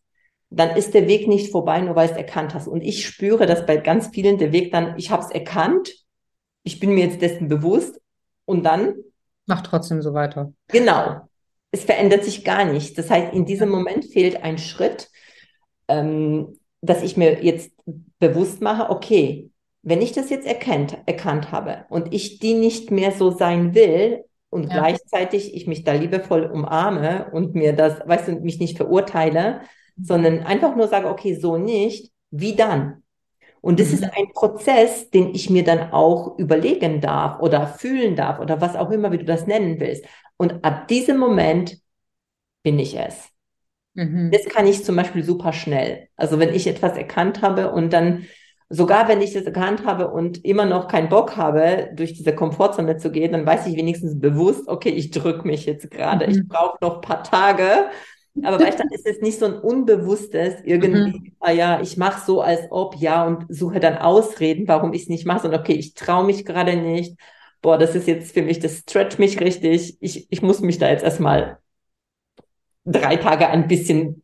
dann ist der Weg nicht vorbei, nur weil es erkannt hast. Und ich spüre, dass bei ganz vielen der Weg dann, ich habe es erkannt, ich bin mir jetzt dessen bewusst und dann. Mach trotzdem so weiter. Genau es verändert sich gar nichts. Das heißt, in diesem Moment fehlt ein Schritt, ähm, dass ich mir jetzt bewusst mache, okay, wenn ich das jetzt erkennt, erkannt habe und ich die nicht mehr so sein will und ja. gleichzeitig ich mich da liebevoll umarme und mir das, weißt du, mich nicht verurteile, sondern einfach nur sage, okay, so nicht, wie dann? Und das mhm. ist ein Prozess, den ich mir dann auch überlegen darf oder fühlen darf oder was auch immer, wie du das nennen willst. Und ab diesem Moment bin ich es. Mhm. Das kann ich zum Beispiel super schnell. Also wenn ich etwas erkannt habe und dann, sogar wenn ich das erkannt habe und immer noch keinen Bock habe, durch diese Komfortzone zu gehen, dann weiß ich wenigstens bewusst, okay, ich drücke mich jetzt gerade. Mhm. Ich brauche noch ein paar Tage. Aber weißt, dann ist es nicht so ein unbewusstes irgendwie, mhm. ah ja, ich mache so, als ob, ja, und suche dann Ausreden, warum ich es nicht mache, sondern okay, ich traue mich gerade nicht boah, das ist jetzt für mich, das stretcht mich richtig. Ich, ich muss mich da jetzt erstmal drei Tage ein bisschen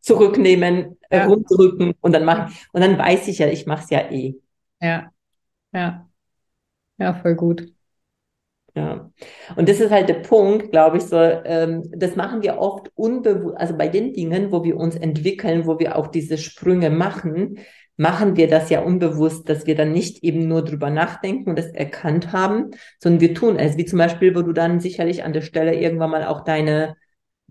zurücknehmen, ja. rumdrücken und dann machen. Und dann weiß ich ja, ich mache es ja eh. Ja, ja. Ja, voll gut. Ja, und das ist halt der Punkt, glaube ich, so, ähm, das machen wir oft unbewusst, also bei den Dingen, wo wir uns entwickeln, wo wir auch diese Sprünge machen, machen wir das ja unbewusst, dass wir dann nicht eben nur drüber nachdenken und es erkannt haben, sondern wir tun es. Wie zum Beispiel, wo du dann sicherlich an der Stelle irgendwann mal auch deine,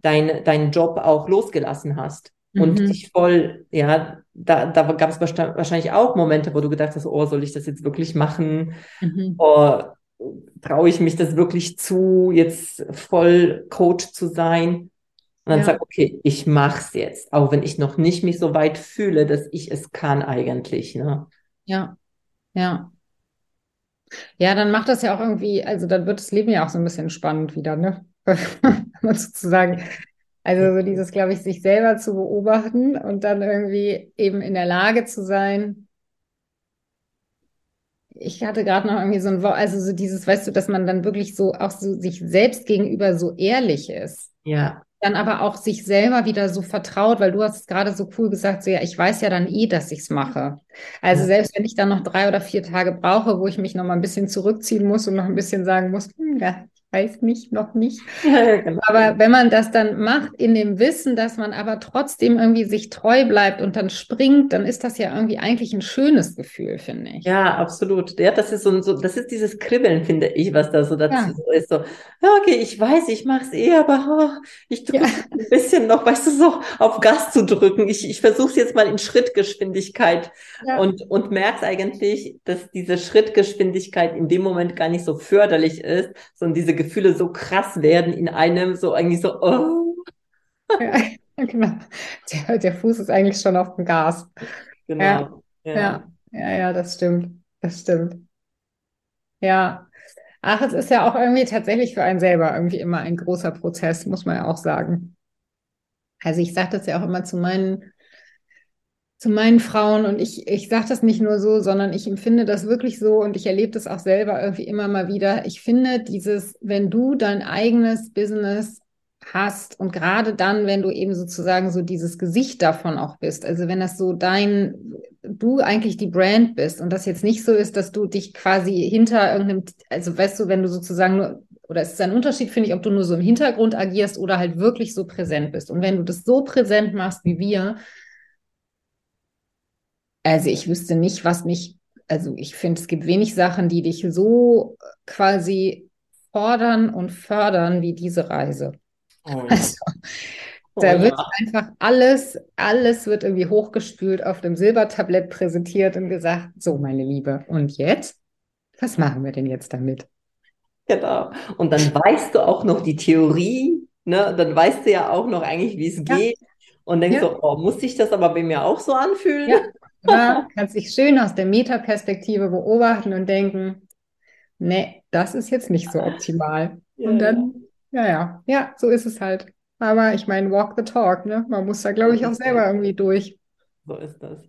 dein, deinen Job auch losgelassen hast und mhm. dich voll, ja, da, da gab es wahrscheinlich auch Momente, wo du gedacht hast, oh, soll ich das jetzt wirklich machen? Mhm. Oh, traue ich mich das wirklich zu, jetzt voll Coach zu sein? Und dann ja. sag, okay, ich mach's jetzt, auch wenn ich noch nicht mich so weit fühle, dass ich es kann eigentlich. Ne? Ja, ja. Ja, dann macht das ja auch irgendwie, also dann wird das Leben ja auch so ein bisschen spannend wieder, ne? sozusagen. Also so dieses, glaube ich, sich selber zu beobachten und dann irgendwie eben in der Lage zu sein. Ich hatte gerade noch irgendwie so ein Wort, also so dieses, weißt du, dass man dann wirklich so auch so sich selbst gegenüber so ehrlich ist. Ja dann aber auch sich selber wieder so vertraut, weil du hast gerade so cool gesagt, so ja, ich weiß ja dann eh, dass ich es mache. Also ja. selbst wenn ich dann noch drei oder vier Tage brauche, wo ich mich noch mal ein bisschen zurückziehen muss und noch ein bisschen sagen muss, hm, ja, weiß nicht, noch nicht. Ja, genau. Aber wenn man das dann macht, in dem Wissen, dass man aber trotzdem irgendwie sich treu bleibt und dann springt, dann ist das ja irgendwie eigentlich ein schönes Gefühl, finde ich. Ja, absolut. Ja, das ist so, so das ist dieses Kribbeln, finde ich, was da so dazu ja. so ist. So, okay, ich weiß, ich mache es eh, aber oh, ich drücke ja. ein bisschen noch, weißt du, so auf Gas zu drücken. Ich, ich versuche es jetzt mal in Schrittgeschwindigkeit ja. und, und merke eigentlich, dass diese Schrittgeschwindigkeit in dem Moment gar nicht so förderlich ist, sondern diese Gefühle so krass werden in einem, so eigentlich so, oh. Ja, genau. Der, der Fuß ist eigentlich schon auf dem Gas. Genau. Ja, ja, ja, ja, das stimmt. Das stimmt. Ja. Ach, es ist ja auch irgendwie tatsächlich für einen selber irgendwie immer ein großer Prozess, muss man ja auch sagen. Also ich sage das ja auch immer zu meinen zu meinen Frauen und ich, ich sage das nicht nur so, sondern ich empfinde das wirklich so und ich erlebe das auch selber irgendwie immer mal wieder. Ich finde dieses, wenn du dein eigenes Business hast und gerade dann, wenn du eben sozusagen so dieses Gesicht davon auch bist, also wenn das so dein, du eigentlich die Brand bist und das jetzt nicht so ist, dass du dich quasi hinter irgendeinem, also weißt du, wenn du sozusagen nur, oder es ist ein Unterschied, finde ich, ob du nur so im Hintergrund agierst oder halt wirklich so präsent bist. Und wenn du das so präsent machst wie wir, also ich wüsste nicht, was mich, also ich finde, es gibt wenig Sachen, die dich so quasi fordern und fördern wie diese Reise. Oh. Also, oh, da wird ja. einfach alles, alles wird irgendwie hochgespült, auf dem Silbertablett präsentiert und gesagt, so meine Liebe, und jetzt? Was machen wir denn jetzt damit? Genau. Und dann weißt du auch noch die Theorie, ne? Dann weißt du ja auch noch eigentlich, wie es ja. geht. Und denkst ja. so, oh, muss sich das aber bei mir auch so anfühlen? Ja, ja, kannst dich schön aus der Metaperspektive beobachten und denken, nee, das ist jetzt nicht so optimal. Ja. Und dann, ja, ja, ja, so ist es halt. Aber ich meine, walk the talk, ne? Man muss da, glaube ich, auch selber irgendwie durch. So ist das.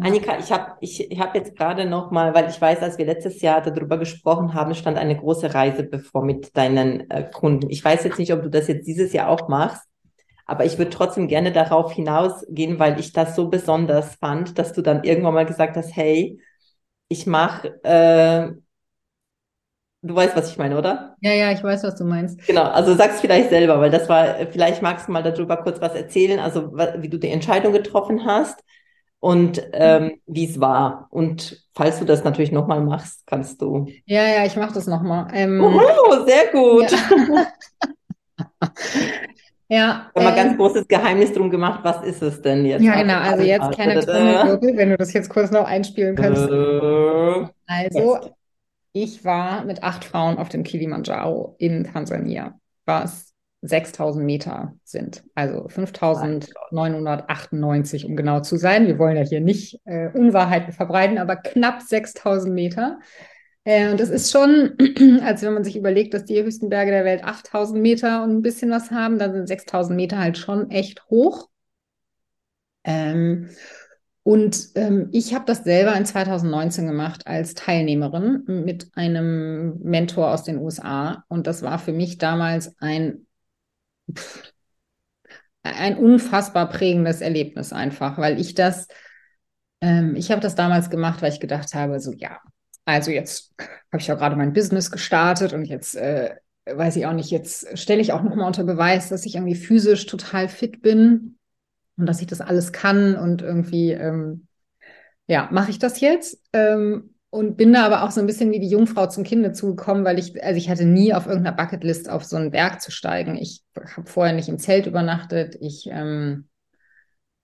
Annika, ich habe ich, ich hab jetzt gerade noch mal, weil ich weiß, als wir letztes Jahr darüber gesprochen haben, stand eine große Reise bevor mit deinen äh, Kunden. Ich weiß jetzt nicht, ob du das jetzt dieses Jahr auch machst, aber ich würde trotzdem gerne darauf hinausgehen, weil ich das so besonders fand, dass du dann irgendwann mal gesagt hast, hey, ich mache, äh, du weißt, was ich meine, oder? Ja, ja, ich weiß, was du meinst. Genau, also sag's vielleicht selber, weil das war, vielleicht magst du mal darüber kurz was erzählen, also wie du die Entscheidung getroffen hast und ähm, wie es war. Und falls du das natürlich nochmal machst, kannst du. Ja, ja, ich mache das nochmal. Ähm, oh, sehr gut. Ja. Ja. Wir haben äh, ein ganz großes Geheimnis drum gemacht, was ist es denn jetzt? Ja, genau, also jetzt kleine Trommelwirbel, wenn du das jetzt kurz noch einspielen kannst. Äh, also, ich war mit acht Frauen auf dem Kilimanjaro in Tansania, was 6000 Meter sind, also 5998, um genau zu sein. Wir wollen ja hier nicht äh, Unwahrheiten verbreiten, aber knapp 6000 Meter. Äh, und das ist schon, als wenn man sich überlegt, dass die höchsten Berge der Welt 8000 Meter und ein bisschen was haben, dann sind 6000 Meter halt schon echt hoch. Ähm, und ähm, ich habe das selber in 2019 gemacht als Teilnehmerin mit einem Mentor aus den USA. Und das war für mich damals ein, ein unfassbar prägendes Erlebnis einfach, weil ich das, ähm, ich habe das damals gemacht, weil ich gedacht habe, so ja, also jetzt habe ich ja gerade mein Business gestartet und jetzt äh, weiß ich auch nicht, jetzt stelle ich auch nochmal unter Beweis, dass ich irgendwie physisch total fit bin und dass ich das alles kann und irgendwie, ähm, ja, mache ich das jetzt. Ähm, und bin da aber auch so ein bisschen wie die Jungfrau zum Kinde zugekommen, weil ich, also ich hatte nie auf irgendeiner Bucketlist auf so einen Berg zu steigen. Ich habe vorher nicht im Zelt übernachtet. Ich ähm,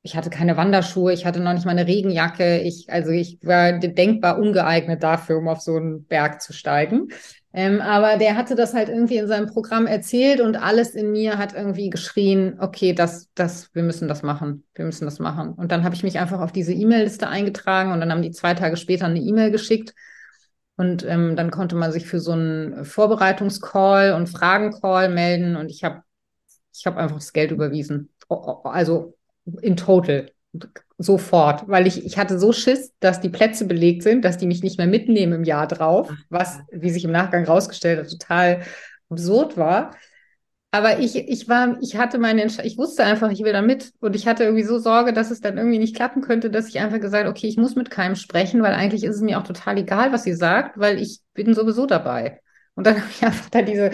ich hatte keine Wanderschuhe, ich hatte noch nicht mal eine Regenjacke. Ich, also ich war denkbar ungeeignet dafür, um auf so einen Berg zu steigen. Ähm, aber der hatte das halt irgendwie in seinem Programm erzählt und alles in mir hat irgendwie geschrien, okay, das, das, wir müssen das machen, wir müssen das machen. Und dann habe ich mich einfach auf diese E-Mail-Liste eingetragen und dann haben die zwei Tage später eine E-Mail geschickt. Und ähm, dann konnte man sich für so einen Vorbereitungscall und Fragencall melden und ich habe ich hab einfach das Geld überwiesen. Also in total. Sofort, weil ich, ich hatte so Schiss, dass die Plätze belegt sind, dass die mich nicht mehr mitnehmen im Jahr drauf, was, wie sich im Nachgang rausgestellt hat, total absurd war. Aber ich, ich war, ich hatte meine Entscheidung, ich wusste einfach, ich will da mit. Und ich hatte irgendwie so Sorge, dass es dann irgendwie nicht klappen könnte, dass ich einfach gesagt, okay, ich muss mit keinem sprechen, weil eigentlich ist es mir auch total egal, was sie sagt, weil ich bin sowieso dabei. Und dann habe ich einfach da diese,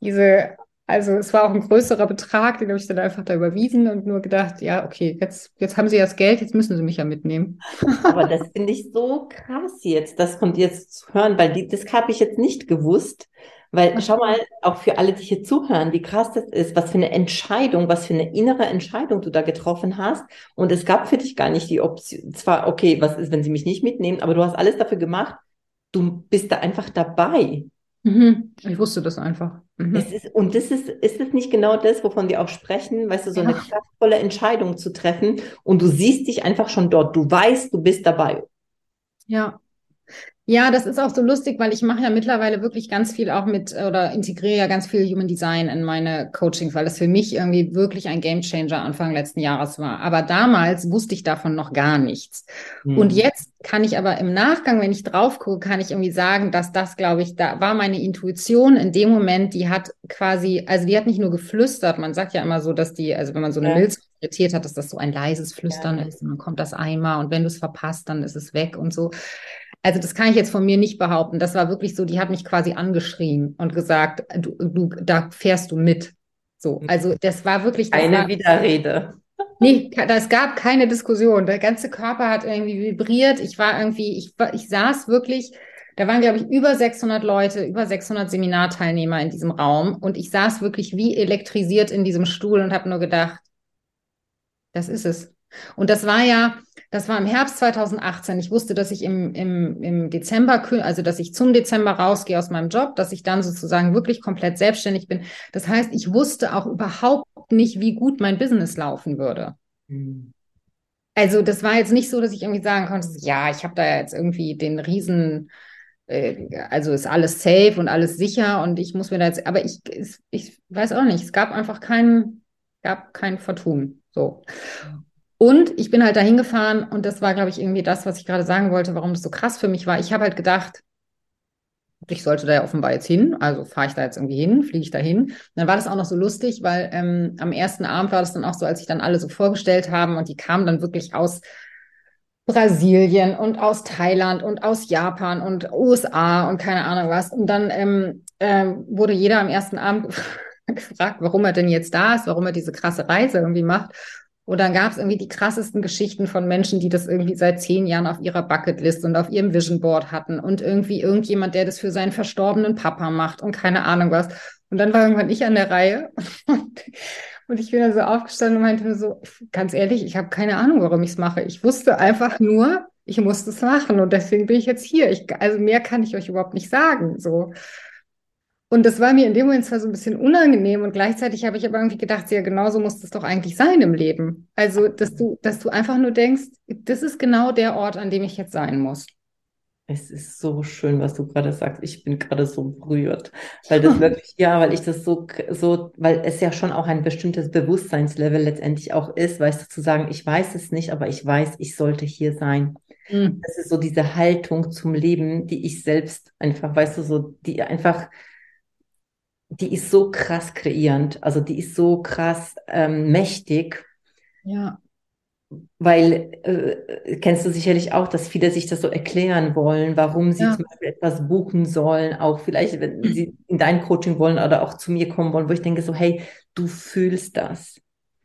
diese, also es war auch ein größerer Betrag, den habe ich dann einfach da überwiesen und nur gedacht, ja, okay, jetzt, jetzt haben sie das Geld, jetzt müssen sie mich ja mitnehmen. Aber das finde ich so krass jetzt, das von dir zu hören, weil die, das habe ich jetzt nicht gewusst. Weil schau mal, auch für alle, die hier zuhören, wie krass das ist, was für eine Entscheidung, was für eine innere Entscheidung du da getroffen hast. Und es gab für dich gar nicht die Option, zwar, okay, was ist, wenn sie mich nicht mitnehmen, aber du hast alles dafür gemacht, du bist da einfach dabei. Mhm. Ich wusste das einfach. Mhm. Es ist, und das ist, ist es nicht genau das, wovon wir auch sprechen, weißt du, so ja. eine kraftvolle Entscheidung zu treffen und du siehst dich einfach schon dort, du weißt, du bist dabei. Ja, ja, das ist auch so lustig, weil ich mache ja mittlerweile wirklich ganz viel auch mit oder integriere ja ganz viel Human Design in meine Coachings, weil das für mich irgendwie wirklich ein Game Changer Anfang letzten Jahres war. Aber damals wusste ich davon noch gar nichts. Hm. Und jetzt kann ich aber im Nachgang, wenn ich drauf gucke, kann ich irgendwie sagen, dass das, glaube ich, da war meine Intuition in dem Moment, die hat quasi, also die hat nicht nur geflüstert, man sagt ja immer so, dass die, also wenn man so eine ja. Milzqualität hat, dass das so ein leises Flüstern ja. ist und dann kommt das einmal und wenn du es verpasst, dann ist es weg und so. Also das kann ich jetzt von mir nicht behaupten. Das war wirklich so, die hat mich quasi angeschrien und gesagt, du, du da fährst du mit. So, also das war wirklich eine war, Widerrede. Nee, es gab keine Diskussion. Der ganze Körper hat irgendwie vibriert. Ich war irgendwie, ich, ich saß wirklich, da waren, glaube ich, über 600 Leute, über 600 Seminarteilnehmer in diesem Raum. Und ich saß wirklich wie elektrisiert in diesem Stuhl und habe nur gedacht, das ist es. Und das war ja, das war im Herbst 2018. Ich wusste, dass ich im, im, im Dezember, also dass ich zum Dezember rausgehe aus meinem Job, dass ich dann sozusagen wirklich komplett selbstständig bin. Das heißt, ich wusste auch überhaupt nicht, wie gut mein Business laufen würde. Mhm. Also das war jetzt nicht so, dass ich irgendwie sagen konnte, ja, ich habe da jetzt irgendwie den riesen, äh, also ist alles safe und alles sicher und ich muss mir da jetzt, aber ich, ich weiß auch nicht, es gab einfach kein, gab kein Vertun. So. Und ich bin halt dahin gefahren und das war, glaube ich, irgendwie das, was ich gerade sagen wollte, warum das so krass für mich war. Ich habe halt gedacht, ich sollte da ja offenbar jetzt hin, also fahre ich da jetzt irgendwie hin, fliege ich da hin. Dann war das auch noch so lustig, weil ähm, am ersten Abend war das dann auch so, als sich dann alle so vorgestellt haben und die kamen dann wirklich aus Brasilien und aus Thailand und aus Japan und USA und keine Ahnung was. Und dann ähm, äh, wurde jeder am ersten Abend gefragt, warum er denn jetzt da ist, warum er diese krasse Reise irgendwie macht. Und dann gab es irgendwie die krassesten Geschichten von Menschen, die das irgendwie seit zehn Jahren auf ihrer Bucketlist und auf ihrem Vision Board hatten und irgendwie irgendjemand, der das für seinen verstorbenen Papa macht und keine Ahnung was. Und dann war irgendwann ich an der Reihe und, und ich bin dann so aufgestanden und meinte mir so, ganz ehrlich, ich habe keine Ahnung, warum ich es mache. Ich wusste einfach nur, ich musste es machen und deswegen bin ich jetzt hier. Ich, also mehr kann ich euch überhaupt nicht sagen. So. Und das war mir in dem Moment zwar so ein bisschen unangenehm und gleichzeitig habe ich aber irgendwie gedacht, ja, genauso muss das doch eigentlich sein im Leben. Also, dass du, dass du einfach nur denkst, das ist genau der Ort, an dem ich jetzt sein muss. Es ist so schön, was du gerade sagst. Ich bin gerade so berührt, weil das wirklich, ja, weil ich das so, so, weil es ja schon auch ein bestimmtes Bewusstseinslevel letztendlich auch ist, weißt du, zu sagen, ich weiß es nicht, aber ich weiß, ich sollte hier sein. Mhm. Das ist so diese Haltung zum Leben, die ich selbst einfach, weißt du, so, die einfach, die ist so krass kreierend, also die ist so krass ähm, mächtig. Ja. Weil, äh, kennst du sicherlich auch, dass viele sich das so erklären wollen, warum sie ja. zum Beispiel etwas buchen sollen, auch vielleicht, wenn mhm. sie in dein Coaching wollen oder auch zu mir kommen wollen, wo ich denke so, hey, du fühlst das.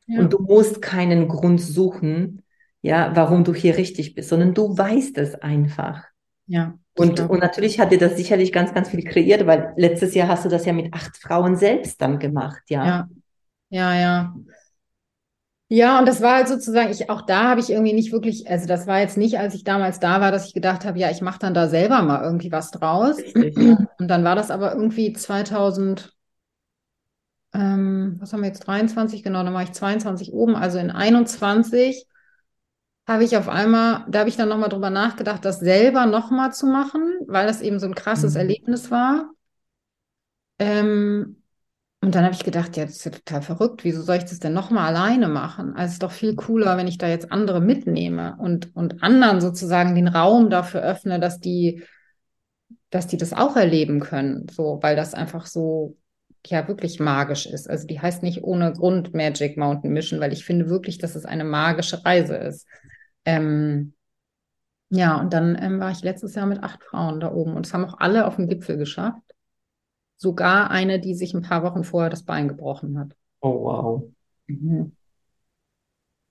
Ja. Und du musst keinen Grund suchen, ja, warum du hier richtig bist, sondern du weißt es einfach. Ja. Und, und natürlich hat dir das sicherlich ganz, ganz viel kreiert, weil letztes Jahr hast du das ja mit acht Frauen selbst dann gemacht, ja. Ja, ja, ja. Ja, und das war halt sozusagen, ich auch da habe ich irgendwie nicht wirklich, also das war jetzt nicht, als ich damals da war, dass ich gedacht habe, ja, ich mache dann da selber mal irgendwie was draus. Richtig, ja. Und dann war das aber irgendwie 2000, ähm, was haben wir jetzt, 23, genau, dann war ich 22 oben, also in 21 habe ich auf einmal, da habe ich dann nochmal drüber nachgedacht, das selber nochmal zu machen, weil das eben so ein krasses mhm. Erlebnis war. Ähm, und dann habe ich gedacht, ja, das ist ja total verrückt. Wieso soll ich das denn nochmal alleine machen? Also es ist doch viel cooler, wenn ich da jetzt andere mitnehme und, und anderen sozusagen den Raum dafür öffne, dass die, dass die das auch erleben können. So, weil das einfach so, ja, wirklich magisch ist. Also die heißt nicht ohne Grund Magic Mountain Mission, weil ich finde wirklich, dass es eine magische Reise ist. Ähm, ja, und dann ähm, war ich letztes Jahr mit acht Frauen da oben und es haben auch alle auf den Gipfel geschafft. sogar eine, die sich ein paar Wochen vorher das Bein gebrochen hat. Oh, wow. Mhm.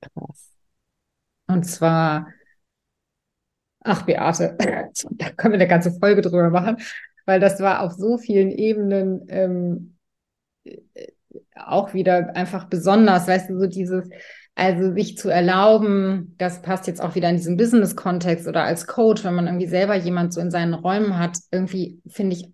Krass. Und zwar, ach Beate, da können wir eine ganze Folge drüber machen, weil das war auf so vielen Ebenen ähm, auch wieder einfach besonders, weißt du, so dieses, also sich zu erlauben, das passt jetzt auch wieder in diesem Business-Kontext oder als Coach, wenn man irgendwie selber jemand so in seinen Räumen hat, irgendwie finde ich,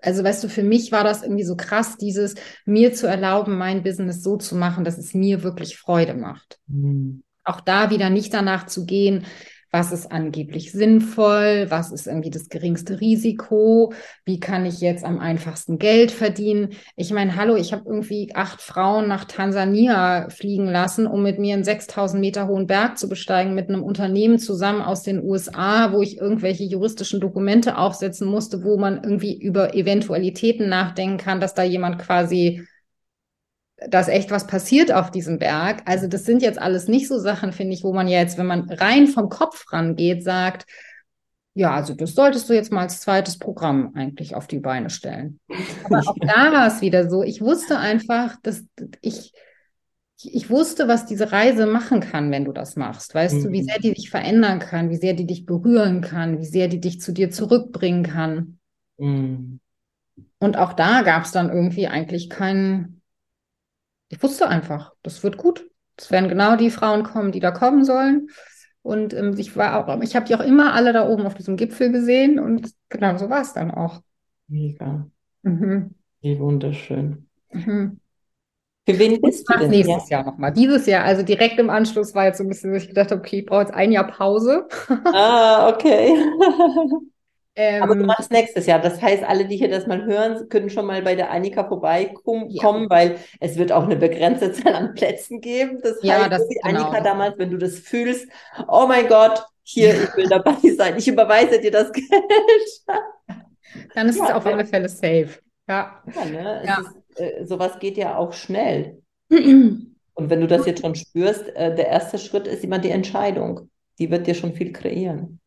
also weißt du, für mich war das irgendwie so krass, dieses mir zu erlauben, mein Business so zu machen, dass es mir wirklich Freude macht. Mhm. Auch da wieder nicht danach zu gehen, was ist angeblich sinnvoll, was ist irgendwie das geringste Risiko, wie kann ich jetzt am einfachsten Geld verdienen. Ich meine, hallo, ich habe irgendwie acht Frauen nach Tansania fliegen lassen, um mit mir einen 6000 Meter hohen Berg zu besteigen, mit einem Unternehmen zusammen aus den USA, wo ich irgendwelche juristischen Dokumente aufsetzen musste, wo man irgendwie über Eventualitäten nachdenken kann, dass da jemand quasi dass echt was passiert auf diesem Berg. Also das sind jetzt alles nicht so Sachen, finde ich, wo man jetzt, wenn man rein vom Kopf rangeht, sagt, ja, also das solltest du jetzt mal als zweites Programm eigentlich auf die Beine stellen. Aber auch da war es wieder so, ich wusste einfach, dass ich, ich wusste, was diese Reise machen kann, wenn du das machst. Weißt mhm. du, wie mhm. sehr die dich verändern kann, wie sehr die dich berühren kann, wie sehr die dich zu dir zurückbringen kann. Mhm. Und auch da gab es dann irgendwie eigentlich keinen ich wusste einfach, das wird gut. Es werden genau die Frauen kommen, die da kommen sollen. Und ähm, ich war auch, ich habe die auch immer alle da oben auf diesem Gipfel gesehen und genau so war es dann auch. Mega. Mhm. Wie wunderschön. Mhm. Für wen bist du denn? Nächstes ja? Jahr nochmal. Dieses Jahr, also direkt im Anschluss war jetzt so ein bisschen, dass ich gedacht habe, okay, ich brauche jetzt ein Jahr Pause. ah, okay. Ähm, Aber du machst nächstes Jahr. Das heißt, alle, die hier das mal hören, können schon mal bei der Annika vorbeikommen, ja. weil es wird auch eine begrenzte Zahl an Plätzen geben. Das ja, heißt, das, die genau. Annika damals, wenn du das fühlst, oh mein Gott, hier, ich will dabei sein, ich überweise dir das Geld. Dann ist ja, es auf alle Fälle safe. Ja. ja, ne? ja. Ist, äh, sowas geht ja auch schnell. Und wenn du das jetzt schon spürst, äh, der erste Schritt ist immer die Entscheidung. Die wird dir schon viel kreieren.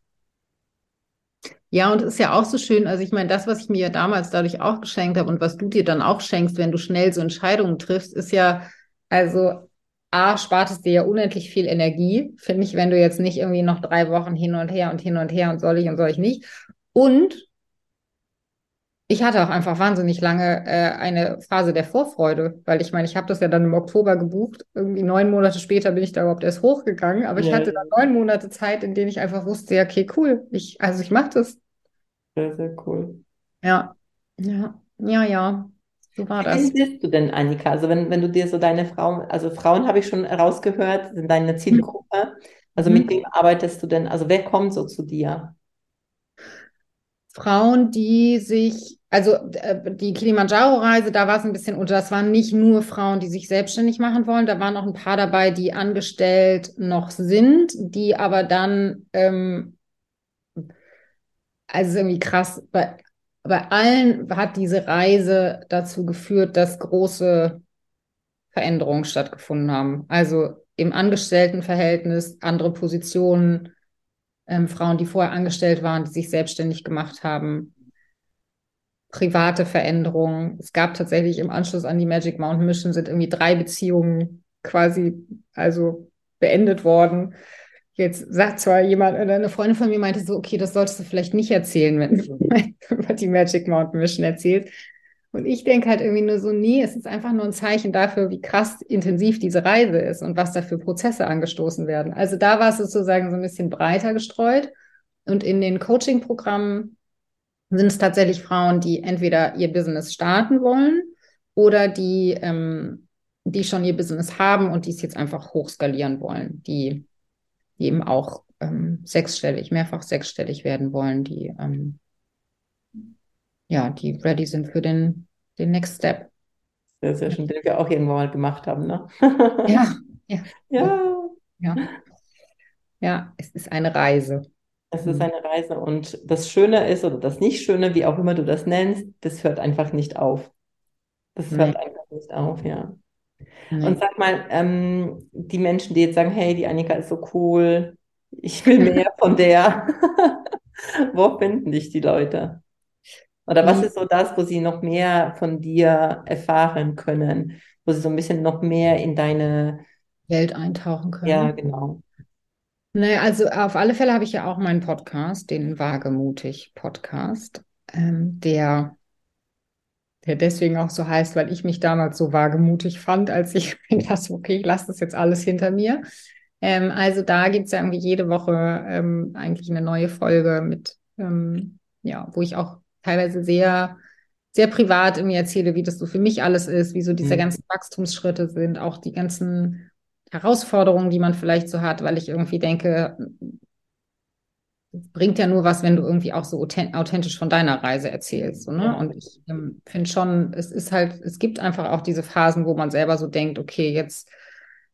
Ja, und es ist ja auch so schön, also ich meine, das, was ich mir ja damals dadurch auch geschenkt habe und was du dir dann auch schenkst, wenn du schnell so Entscheidungen triffst, ist ja, also A, spart es dir ja unendlich viel Energie, finde ich, wenn du jetzt nicht irgendwie noch drei Wochen hin und her und hin und her und soll ich und soll ich nicht. Und ich hatte auch einfach wahnsinnig lange äh, eine Phase der Vorfreude, weil ich meine, ich habe das ja dann im Oktober gebucht. Irgendwie neun Monate später bin ich da überhaupt erst hochgegangen, aber ja. ich hatte dann neun Monate Zeit, in denen ich einfach wusste, ja, okay, cool, ich, also ich mache das. Sehr, sehr cool. Ja, ja, ja, ja. So war das. Wie bist du denn, Annika? Also wenn, wenn du dir so deine Frauen, also Frauen habe ich schon rausgehört, sind deine Zielgruppe. Also mhm. mit wem arbeitest du denn? Also wer kommt so zu dir? Frauen, die sich, also äh, die Kilimanjaro-Reise, da war es ein bisschen unter, das waren nicht nur Frauen, die sich selbstständig machen wollen, da waren noch ein paar dabei, die angestellt noch sind, die aber dann ähm, also irgendwie krass. Bei, bei allen hat diese Reise dazu geführt, dass große Veränderungen stattgefunden haben. Also im Angestelltenverhältnis, andere Positionen, ähm, Frauen, die vorher angestellt waren, die sich selbstständig gemacht haben, private Veränderungen. Es gab tatsächlich im Anschluss an die Magic Mountain Mission sind irgendwie drei Beziehungen quasi also beendet worden. Jetzt sagt zwar jemand oder eine Freundin von mir meinte so, okay, das solltest du vielleicht nicht erzählen, wenn du über die Magic Mountain Mission erzählst. Und ich denke halt irgendwie nur so, nee, es ist einfach nur ein Zeichen dafür, wie krass intensiv diese Reise ist und was da für Prozesse angestoßen werden. Also da war es sozusagen so ein bisschen breiter gestreut. Und in den Coaching-Programmen sind es tatsächlich Frauen, die entweder ihr Business starten wollen oder die, ähm, die schon ihr Business haben und die es jetzt einfach hochskalieren wollen, die die eben auch ähm, sechsstellig, mehrfach sechsstellig werden wollen, die ähm, ja, die ready sind für den, den Next Step. Sehr, sehr schön, den wir auch irgendwann mal gemacht haben, ne? ja, ja. Ja. Ja. Ja, es ist eine Reise. Es ist eine Reise und das Schöne ist oder das Nicht-Schöne, wie auch immer du das nennst, das hört einfach nicht auf. Das hört nee. einfach nicht auf, ja. Nee. Und sag mal, ähm, die Menschen, die jetzt sagen, hey, die Annika ist so cool, ich will mehr von der, wo finden dich die Leute? Oder was ist so das, wo sie noch mehr von dir erfahren können, wo sie so ein bisschen noch mehr in deine Welt eintauchen können? Ja, genau. Naja, also auf alle Fälle habe ich ja auch meinen Podcast, den Wagemutig Podcast, ähm, der, der deswegen auch so heißt, weil ich mich damals so wagemutig fand, als ich dachte, okay, ich lasse das jetzt alles hinter mir. Ähm, also da gibt es ja irgendwie jede Woche ähm, eigentlich eine neue Folge mit, ähm, ja, wo ich auch teilweise sehr, sehr privat irgendwie erzähle, wie das so für mich alles ist, wie so diese mhm. ganzen Wachstumsschritte sind, auch die ganzen Herausforderungen, die man vielleicht so hat, weil ich irgendwie denke, bringt ja nur was, wenn du irgendwie auch so authentisch von deiner Reise erzählst. So, ne? Und ich ähm, finde schon, es ist halt, es gibt einfach auch diese Phasen, wo man selber so denkt, okay, jetzt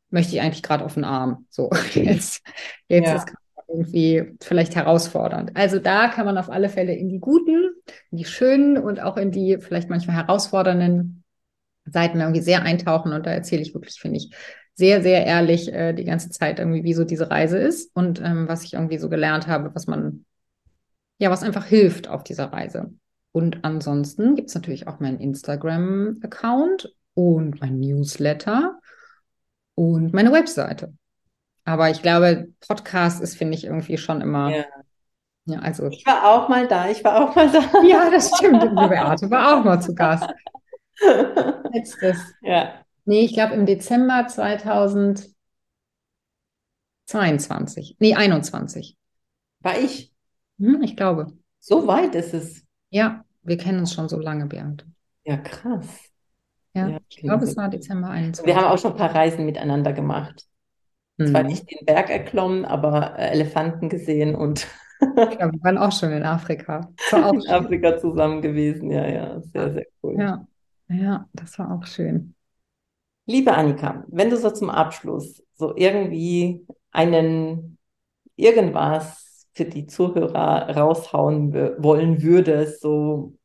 möchte ich eigentlich gerade auf den Arm. So, jetzt, jetzt ja. ist irgendwie vielleicht herausfordernd. Also da kann man auf alle Fälle in die guten, in die schönen und auch in die vielleicht manchmal herausfordernden Seiten irgendwie sehr eintauchen. Und da erzähle ich wirklich, finde ich, sehr, sehr ehrlich äh, die ganze Zeit irgendwie, wie so diese Reise ist und ähm, was ich irgendwie so gelernt habe, was man, ja, was einfach hilft auf dieser Reise. Und ansonsten gibt es natürlich auch meinen Instagram-Account und mein Newsletter und meine Webseite. Aber ich glaube, Podcast ist, finde ich, irgendwie schon immer. Ja. ja. also. Ich war auch mal da, ich war auch mal da. Ja, das stimmt. Beate war auch mal zu Gast. Letztes. Ja. Nee, ich glaube im Dezember 2022. Nee, 21. War ich? Hm, ich glaube. So weit ist es. Ja, wir kennen uns schon so lange, Beate. Ja, krass. Ja, ja ich glaube, es war Dezember 21. Wir haben auch schon ein paar Reisen miteinander gemacht. Mhm. Zwar nicht den Berg erklommen, aber äh, Elefanten gesehen und. ja, wir waren auch schon in Afrika. Auch in Afrika zusammen gewesen, ja, ja. Sehr, sehr cool. Ja, ja, das war auch schön. Liebe Annika, wenn du so zum Abschluss so irgendwie einen irgendwas für die Zuhörer raushauen wollen würdest, so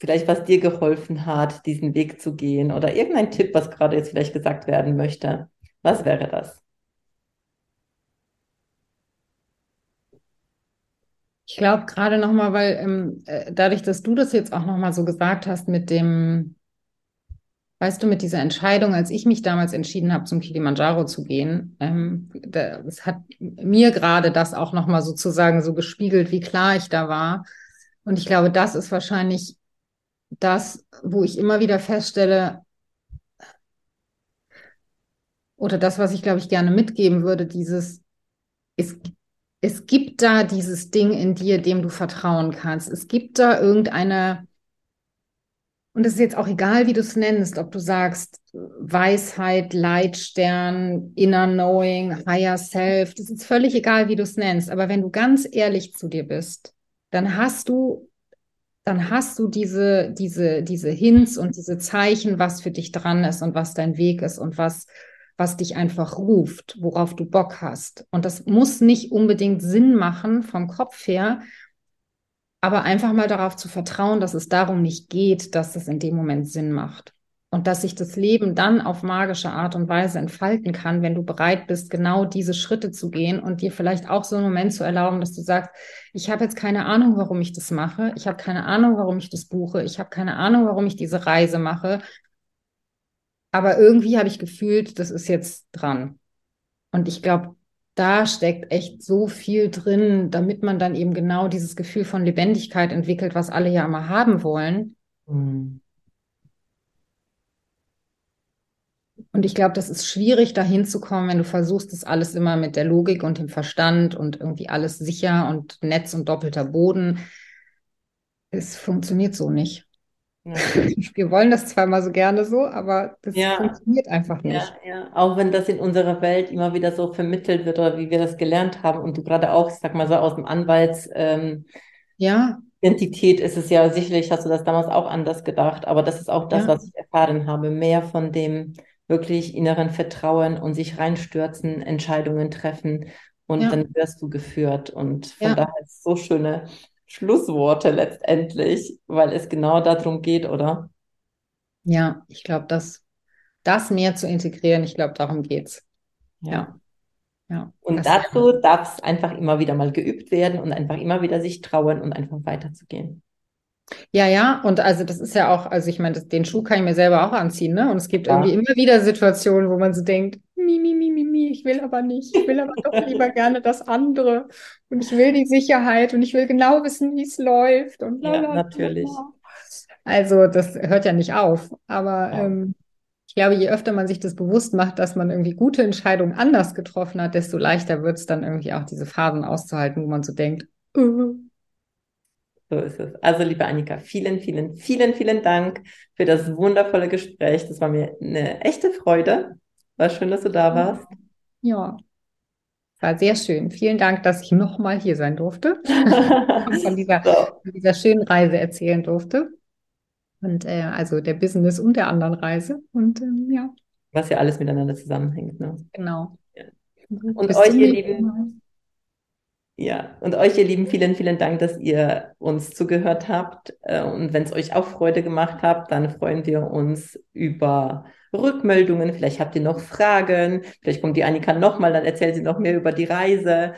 vielleicht was dir geholfen hat, diesen Weg zu gehen oder irgendein Tipp, was gerade jetzt vielleicht gesagt werden möchte, was wäre das? Ich glaube gerade nochmal, weil ähm, äh, dadurch, dass du das jetzt auch nochmal so gesagt hast mit dem, Weißt du, mit dieser Entscheidung, als ich mich damals entschieden habe, zum Kilimanjaro zu gehen, ähm, das hat mir gerade das auch nochmal sozusagen so gespiegelt, wie klar ich da war. Und ich glaube, das ist wahrscheinlich das, wo ich immer wieder feststelle, oder das, was ich, glaube ich, gerne mitgeben würde, dieses, es, es gibt da dieses Ding in dir, dem du vertrauen kannst. Es gibt da irgendeine, und es ist jetzt auch egal, wie du es nennst, ob du sagst Weisheit, Leitstern, Inner Knowing, Higher Self, das ist völlig egal, wie du es nennst. Aber wenn du ganz ehrlich zu dir bist, dann hast du, dann hast du diese, diese, diese Hints und diese Zeichen, was für dich dran ist und was dein Weg ist und was, was dich einfach ruft, worauf du Bock hast. Und das muss nicht unbedingt Sinn machen vom Kopf her, aber einfach mal darauf zu vertrauen, dass es darum nicht geht, dass es in dem Moment Sinn macht. Und dass sich das Leben dann auf magische Art und Weise entfalten kann, wenn du bereit bist, genau diese Schritte zu gehen und dir vielleicht auch so einen Moment zu erlauben, dass du sagst, ich habe jetzt keine Ahnung, warum ich das mache, ich habe keine Ahnung, warum ich das buche, ich habe keine Ahnung, warum ich diese Reise mache, aber irgendwie habe ich gefühlt, das ist jetzt dran. Und ich glaube, da steckt echt so viel drin, damit man dann eben genau dieses Gefühl von Lebendigkeit entwickelt, was alle ja immer haben wollen. Mhm. Und ich glaube, das ist schwierig, da hinzukommen, wenn du versuchst, das alles immer mit der Logik und dem Verstand und irgendwie alles sicher und Netz und doppelter Boden. Es funktioniert so nicht. Ja. Wir wollen das zwar mal so gerne so, aber das ja. funktioniert einfach nicht. Ja, ja, auch wenn das in unserer Welt immer wieder so vermittelt wird oder wie wir das gelernt haben und du gerade auch, ich sag mal so aus dem Anwalts ähm, ja. Identität ist es ja sicherlich, hast du das damals auch anders gedacht, aber das ist auch das, was ich erfahren habe, mehr von dem wirklich inneren Vertrauen und sich reinstürzen, Entscheidungen treffen und dann wirst du geführt und von daher ist es so schöne Schlussworte letztendlich, weil es genau darum geht, oder? Ja, ich glaube, das, das mehr zu integrieren, ich glaube, darum geht's. Ja. ja. Und dazu darf es einfach immer wieder mal geübt werden und einfach immer wieder sich trauen und einfach weiterzugehen. Ja, ja, und also das ist ja auch, also ich meine, den Schuh kann ich mir selber auch anziehen, ne? Und es gibt ja. irgendwie immer wieder Situationen, wo man so denkt, mi, mi, mi, mi, mi, ich will aber nicht, ich will aber doch lieber gerne das andere und ich will die Sicherheit und ich will genau wissen, wie es läuft und ja, natürlich. Also das hört ja nicht auf, aber ja. ähm, ich glaube, je öfter man sich das bewusst macht, dass man irgendwie gute Entscheidungen anders getroffen hat, desto leichter wird es dann irgendwie auch diese Phasen auszuhalten, wo man so denkt, uh, so ist es. Also, liebe Annika, vielen, vielen, vielen, vielen Dank für das wundervolle Gespräch. Das war mir eine echte Freude. War schön, dass du da warst. Ja, war sehr schön. Vielen Dank, dass ich nochmal hier sein durfte. von, dieser, so. von dieser schönen Reise erzählen durfte. Und äh, also der Business und der anderen Reise. Und ähm, ja. Was ja alles miteinander zusammenhängt. Ne? Genau. Ja. Und Bis euch, ihr Lieben, ja, und euch, ihr Lieben, vielen, vielen Dank, dass ihr uns zugehört habt. Äh, und wenn es euch auch Freude gemacht habt, dann freuen wir uns über Rückmeldungen. Vielleicht habt ihr noch Fragen. Vielleicht kommt die Annika nochmal, dann erzählt sie noch mehr über die Reise.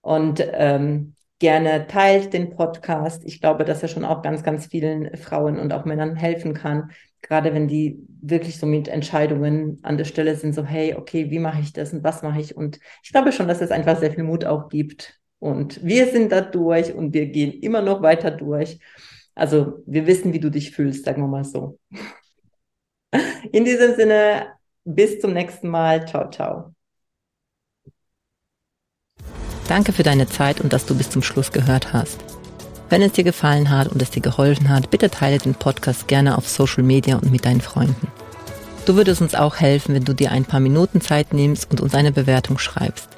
Und ähm, gerne teilt den Podcast. Ich glaube, dass er schon auch ganz, ganz vielen Frauen und auch Männern helfen kann. Gerade wenn die wirklich so mit Entscheidungen an der Stelle sind, so, hey, okay, wie mache ich das und was mache ich? Und ich glaube schon, dass es einfach sehr viel Mut auch gibt, und wir sind da durch und wir gehen immer noch weiter durch. Also wir wissen, wie du dich fühlst, sagen wir mal so. In diesem Sinne, bis zum nächsten Mal. Ciao, ciao. Danke für deine Zeit und dass du bis zum Schluss gehört hast. Wenn es dir gefallen hat und es dir geholfen hat, bitte teile den Podcast gerne auf Social Media und mit deinen Freunden. Du würdest uns auch helfen, wenn du dir ein paar Minuten Zeit nimmst und uns eine Bewertung schreibst.